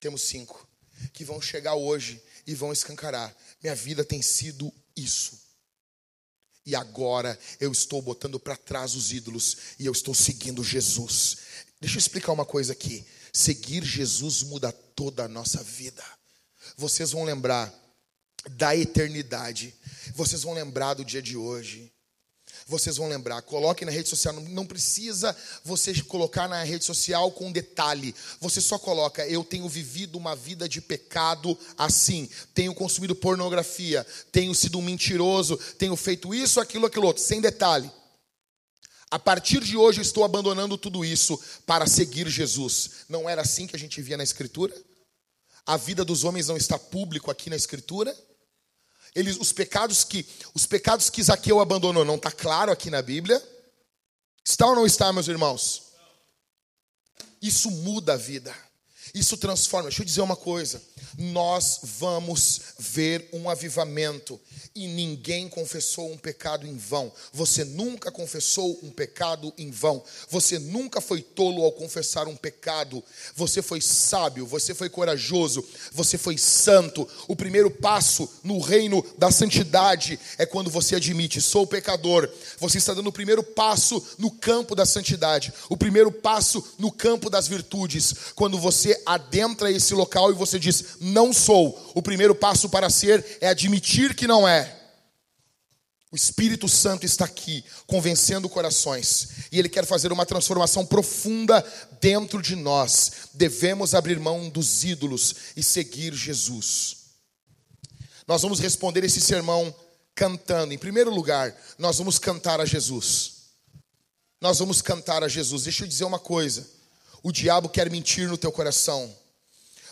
Speaker 1: Temos cinco. Que vão chegar hoje e vão escancarar. Minha vida tem sido isso. E agora eu estou botando para trás os ídolos e eu estou seguindo Jesus. Deixa eu explicar uma coisa aqui. Seguir Jesus muda toda a nossa vida. Vocês vão lembrar da eternidade. Vocês vão lembrar do dia de hoje vocês vão lembrar. Coloque na rede social. Não precisa você colocar na rede social com detalhe. Você só coloca: Eu tenho vivido uma vida de pecado assim. Tenho consumido pornografia. Tenho sido um mentiroso. Tenho feito isso, aquilo, aquilo outro. Sem detalhe. A partir de hoje eu estou abandonando tudo isso para seguir Jesus. Não era assim que a gente via na Escritura? A vida dos homens não está público aqui na Escritura? Eles, os pecados que os pecados que Zaqueu abandonou, não está claro aqui na Bíblia? Está ou não está, meus irmãos? Isso muda a vida. Isso transforma. Deixa eu dizer uma coisa. Nós vamos ver um avivamento e ninguém confessou um pecado em vão. Você nunca confessou um pecado em vão. Você nunca foi tolo ao confessar um pecado. Você foi sábio, você foi corajoso, você foi santo. O primeiro passo no reino da santidade é quando você admite: sou pecador. Você está dando o primeiro passo no campo da santidade, o primeiro passo no campo das virtudes. Quando você adentra esse local e você diz: não sou. O primeiro passo para ser é admitir que não é. O Espírito Santo está aqui, convencendo corações, e Ele quer fazer uma transformação profunda dentro de nós. Devemos abrir mão dos ídolos e seguir Jesus. Nós vamos responder esse sermão cantando. Em primeiro lugar, nós vamos cantar a Jesus. Nós vamos cantar a Jesus. Deixa eu dizer uma coisa: o diabo quer mentir no teu coração.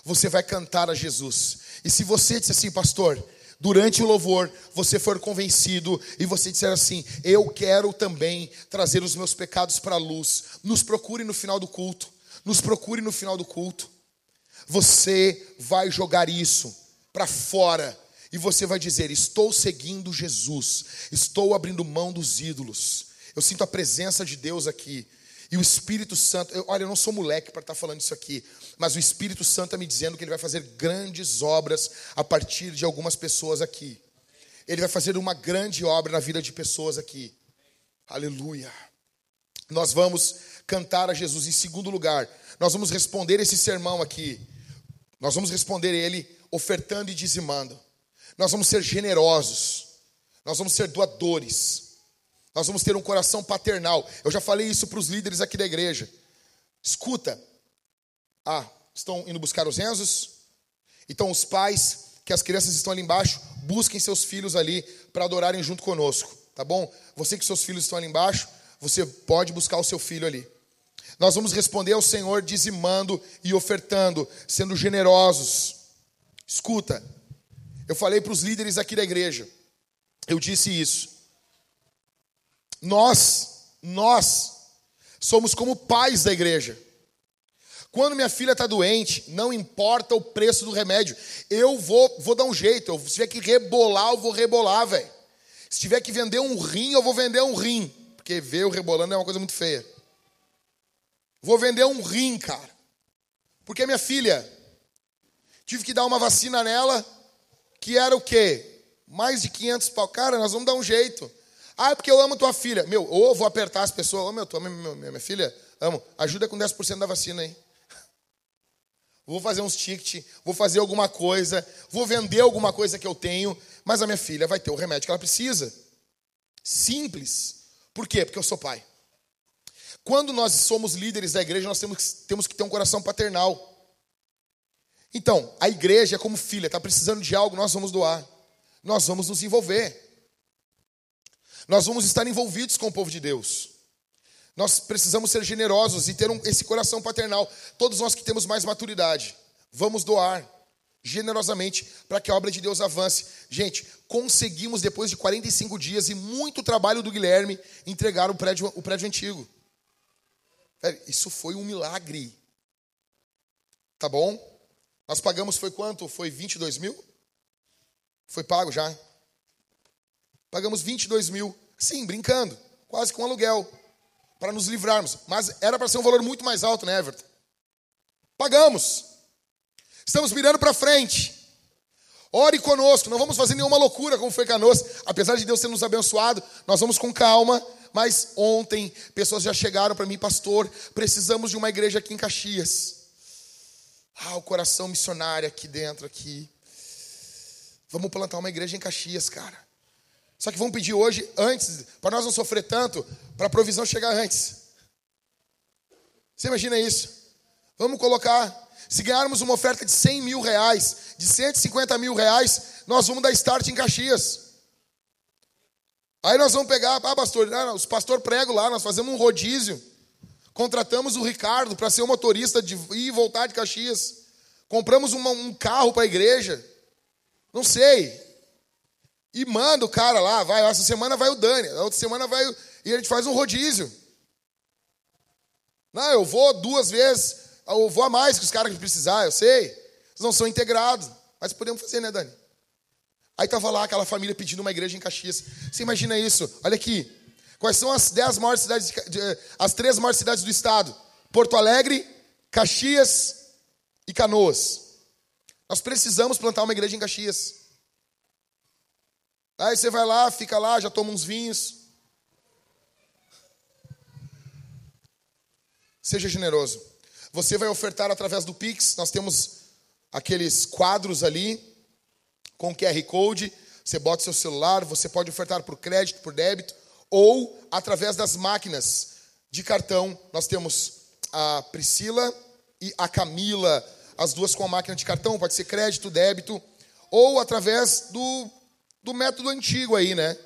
Speaker 1: Você vai cantar a Jesus. E se você disser assim, pastor, durante o louvor, você for convencido e você disser assim: Eu quero também trazer os meus pecados para a luz, nos procure no final do culto. Nos procure no final do culto. Você vai jogar isso para fora e você vai dizer: Estou seguindo Jesus, estou abrindo mão dos ídolos. Eu sinto a presença de Deus aqui. E o Espírito Santo, eu, olha, eu não sou moleque para estar tá falando isso aqui, mas o Espírito Santo está me dizendo que ele vai fazer grandes obras a partir de algumas pessoas aqui. Ele vai fazer uma grande obra na vida de pessoas aqui. Aleluia. Nós vamos cantar a Jesus. Em segundo lugar, nós vamos responder esse sermão aqui. Nós vamos responder ele ofertando e dizimando. Nós vamos ser generosos. Nós vamos ser doadores. Nós vamos ter um coração paternal. Eu já falei isso para os líderes aqui da igreja. Escuta. Ah, estão indo buscar os Enzos? Então, os pais, que as crianças estão ali embaixo, busquem seus filhos ali para adorarem junto conosco, tá bom? Você que seus filhos estão ali embaixo, você pode buscar o seu filho ali. Nós vamos responder ao Senhor dizimando e ofertando, sendo generosos. Escuta, eu falei para os líderes aqui da igreja, eu disse isso. Nós, nós, somos como pais da igreja. Quando minha filha está doente, não importa o preço do remédio, eu vou, vou dar um jeito. Eu, se tiver que rebolar, eu vou rebolar, velho. Se tiver que vender um rim, eu vou vender um rim. Porque ver o rebolando é uma coisa muito feia. Vou vender um rim, cara. Porque minha filha, tive que dar uma vacina nela, que era o quê? Mais de 500 pau. Cara, nós vamos dar um jeito. Ah, é porque eu amo tua filha. Meu, ou vou apertar as pessoas. Ô, oh, meu, tu ama minha, minha, minha filha? Amo. Ajuda com 10% da vacina aí. Vou fazer uns tickets, vou fazer alguma coisa, vou vender alguma coisa que eu tenho, mas a minha filha vai ter o remédio que ela precisa. Simples. Por quê? Porque eu sou pai. Quando nós somos líderes da igreja, nós temos, temos que ter um coração paternal. Então, a igreja é como filha, está precisando de algo, nós vamos doar. Nós vamos nos envolver. Nós vamos estar envolvidos com o povo de Deus. Nós precisamos ser generosos e ter um, esse coração paternal. Todos nós que temos mais maturidade, vamos doar generosamente para que a obra de Deus avance. Gente, conseguimos depois de 45 dias e muito trabalho do Guilherme entregar o prédio, o prédio antigo. Isso foi um milagre. Tá bom? Nós pagamos foi quanto? Foi 22 mil? Foi pago já. Pagamos 22 mil. Sim, brincando. Quase com aluguel. Para nos livrarmos. Mas era para ser um valor muito mais alto, né, Everton? Pagamos. Estamos mirando para frente. Ore conosco. Não vamos fazer nenhuma loucura como foi Canoas. Apesar de Deus ter nos abençoado, nós vamos com calma mas ontem pessoas já chegaram para mim, pastor, precisamos de uma igreja aqui em Caxias. Ah, o coração missionário aqui dentro, aqui. Vamos plantar uma igreja em Caxias, cara. Só que vamos pedir hoje, antes, para nós não sofrer tanto, para a provisão chegar antes. Você imagina isso? Vamos colocar, se ganharmos uma oferta de 100 mil reais, de 150 mil reais, nós vamos dar start em Caxias. Aí nós vamos pegar, ah, pastor, ah, os pastor prego lá, nós fazemos um rodízio. Contratamos o Ricardo para ser o motorista de ir e voltar de Caxias. Compramos uma, um carro para a igreja. Não sei. E manda o cara lá, vai, essa semana vai o Dani, a outra semana vai o... E a gente faz um rodízio. Não, eu vou duas vezes, eu vou a mais que os caras que precisar, eu sei. Eles não são integrados. Mas podemos fazer, né, Dani? Aí estava lá aquela família pedindo uma igreja em Caxias. Você imagina isso? Olha aqui. Quais são as dez maiores cidades, as três maiores cidades do estado? Porto Alegre, Caxias e Canoas. Nós precisamos plantar uma igreja em Caxias. Aí você vai lá, fica lá, já toma uns vinhos. Seja generoso. Você vai ofertar através do Pix. Nós temos aqueles quadros ali com QR Code, você bota seu celular, você pode ofertar por crédito, por débito, ou através das máquinas de cartão. Nós temos a Priscila e a Camila, as duas com a máquina de cartão, pode ser crédito, débito, ou através do, do método antigo aí, né?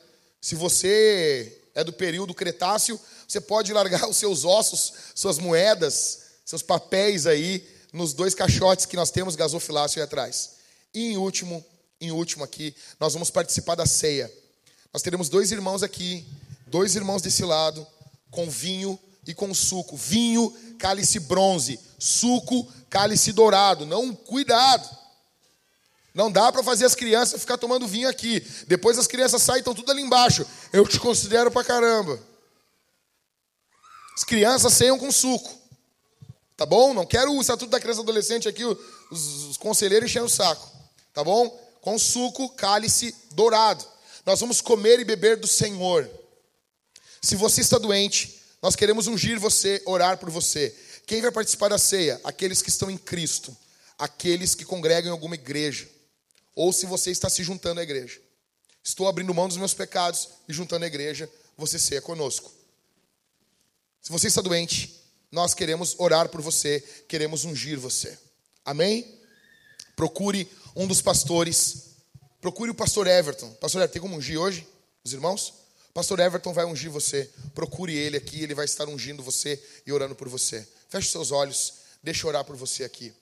Speaker 1: Se você é do período Cretáceo, você pode largar os seus ossos, suas moedas, seus papéis aí nos dois caixotes que nós temos gasofilácio aí atrás. E em último, em último aqui, nós vamos participar da ceia. Nós teremos dois irmãos aqui, dois irmãos desse lado, com vinho e com suco. Vinho, cálice bronze, suco, cálice dourado. Não, cuidado. Não dá para fazer as crianças ficar tomando vinho aqui. Depois as crianças saem, estão tudo ali embaixo. Eu te considero para caramba. As crianças ceiam com suco. Tá bom? Não quero o estatuto da criança e adolescente aqui, os, os conselheiros enchendo o saco. Tá bom? com suco, cálice dourado. Nós vamos comer e beber do Senhor. Se você está doente, nós queremos ungir você, orar por você. Quem vai participar da ceia? Aqueles que estão em Cristo, aqueles que congregam em alguma igreja, ou se você está se juntando à igreja. Estou abrindo mão dos meus pecados e juntando à igreja, você ceia conosco. Se você está doente, nós queremos orar por você, queremos ungir você. Amém? Procure um dos pastores. Procure o pastor Everton. Pastor Everton, tem como ungir hoje? Os irmãos? Pastor Everton vai ungir você. Procure ele aqui, ele vai estar ungindo você e orando por você. Feche seus olhos, deixa eu orar por você aqui.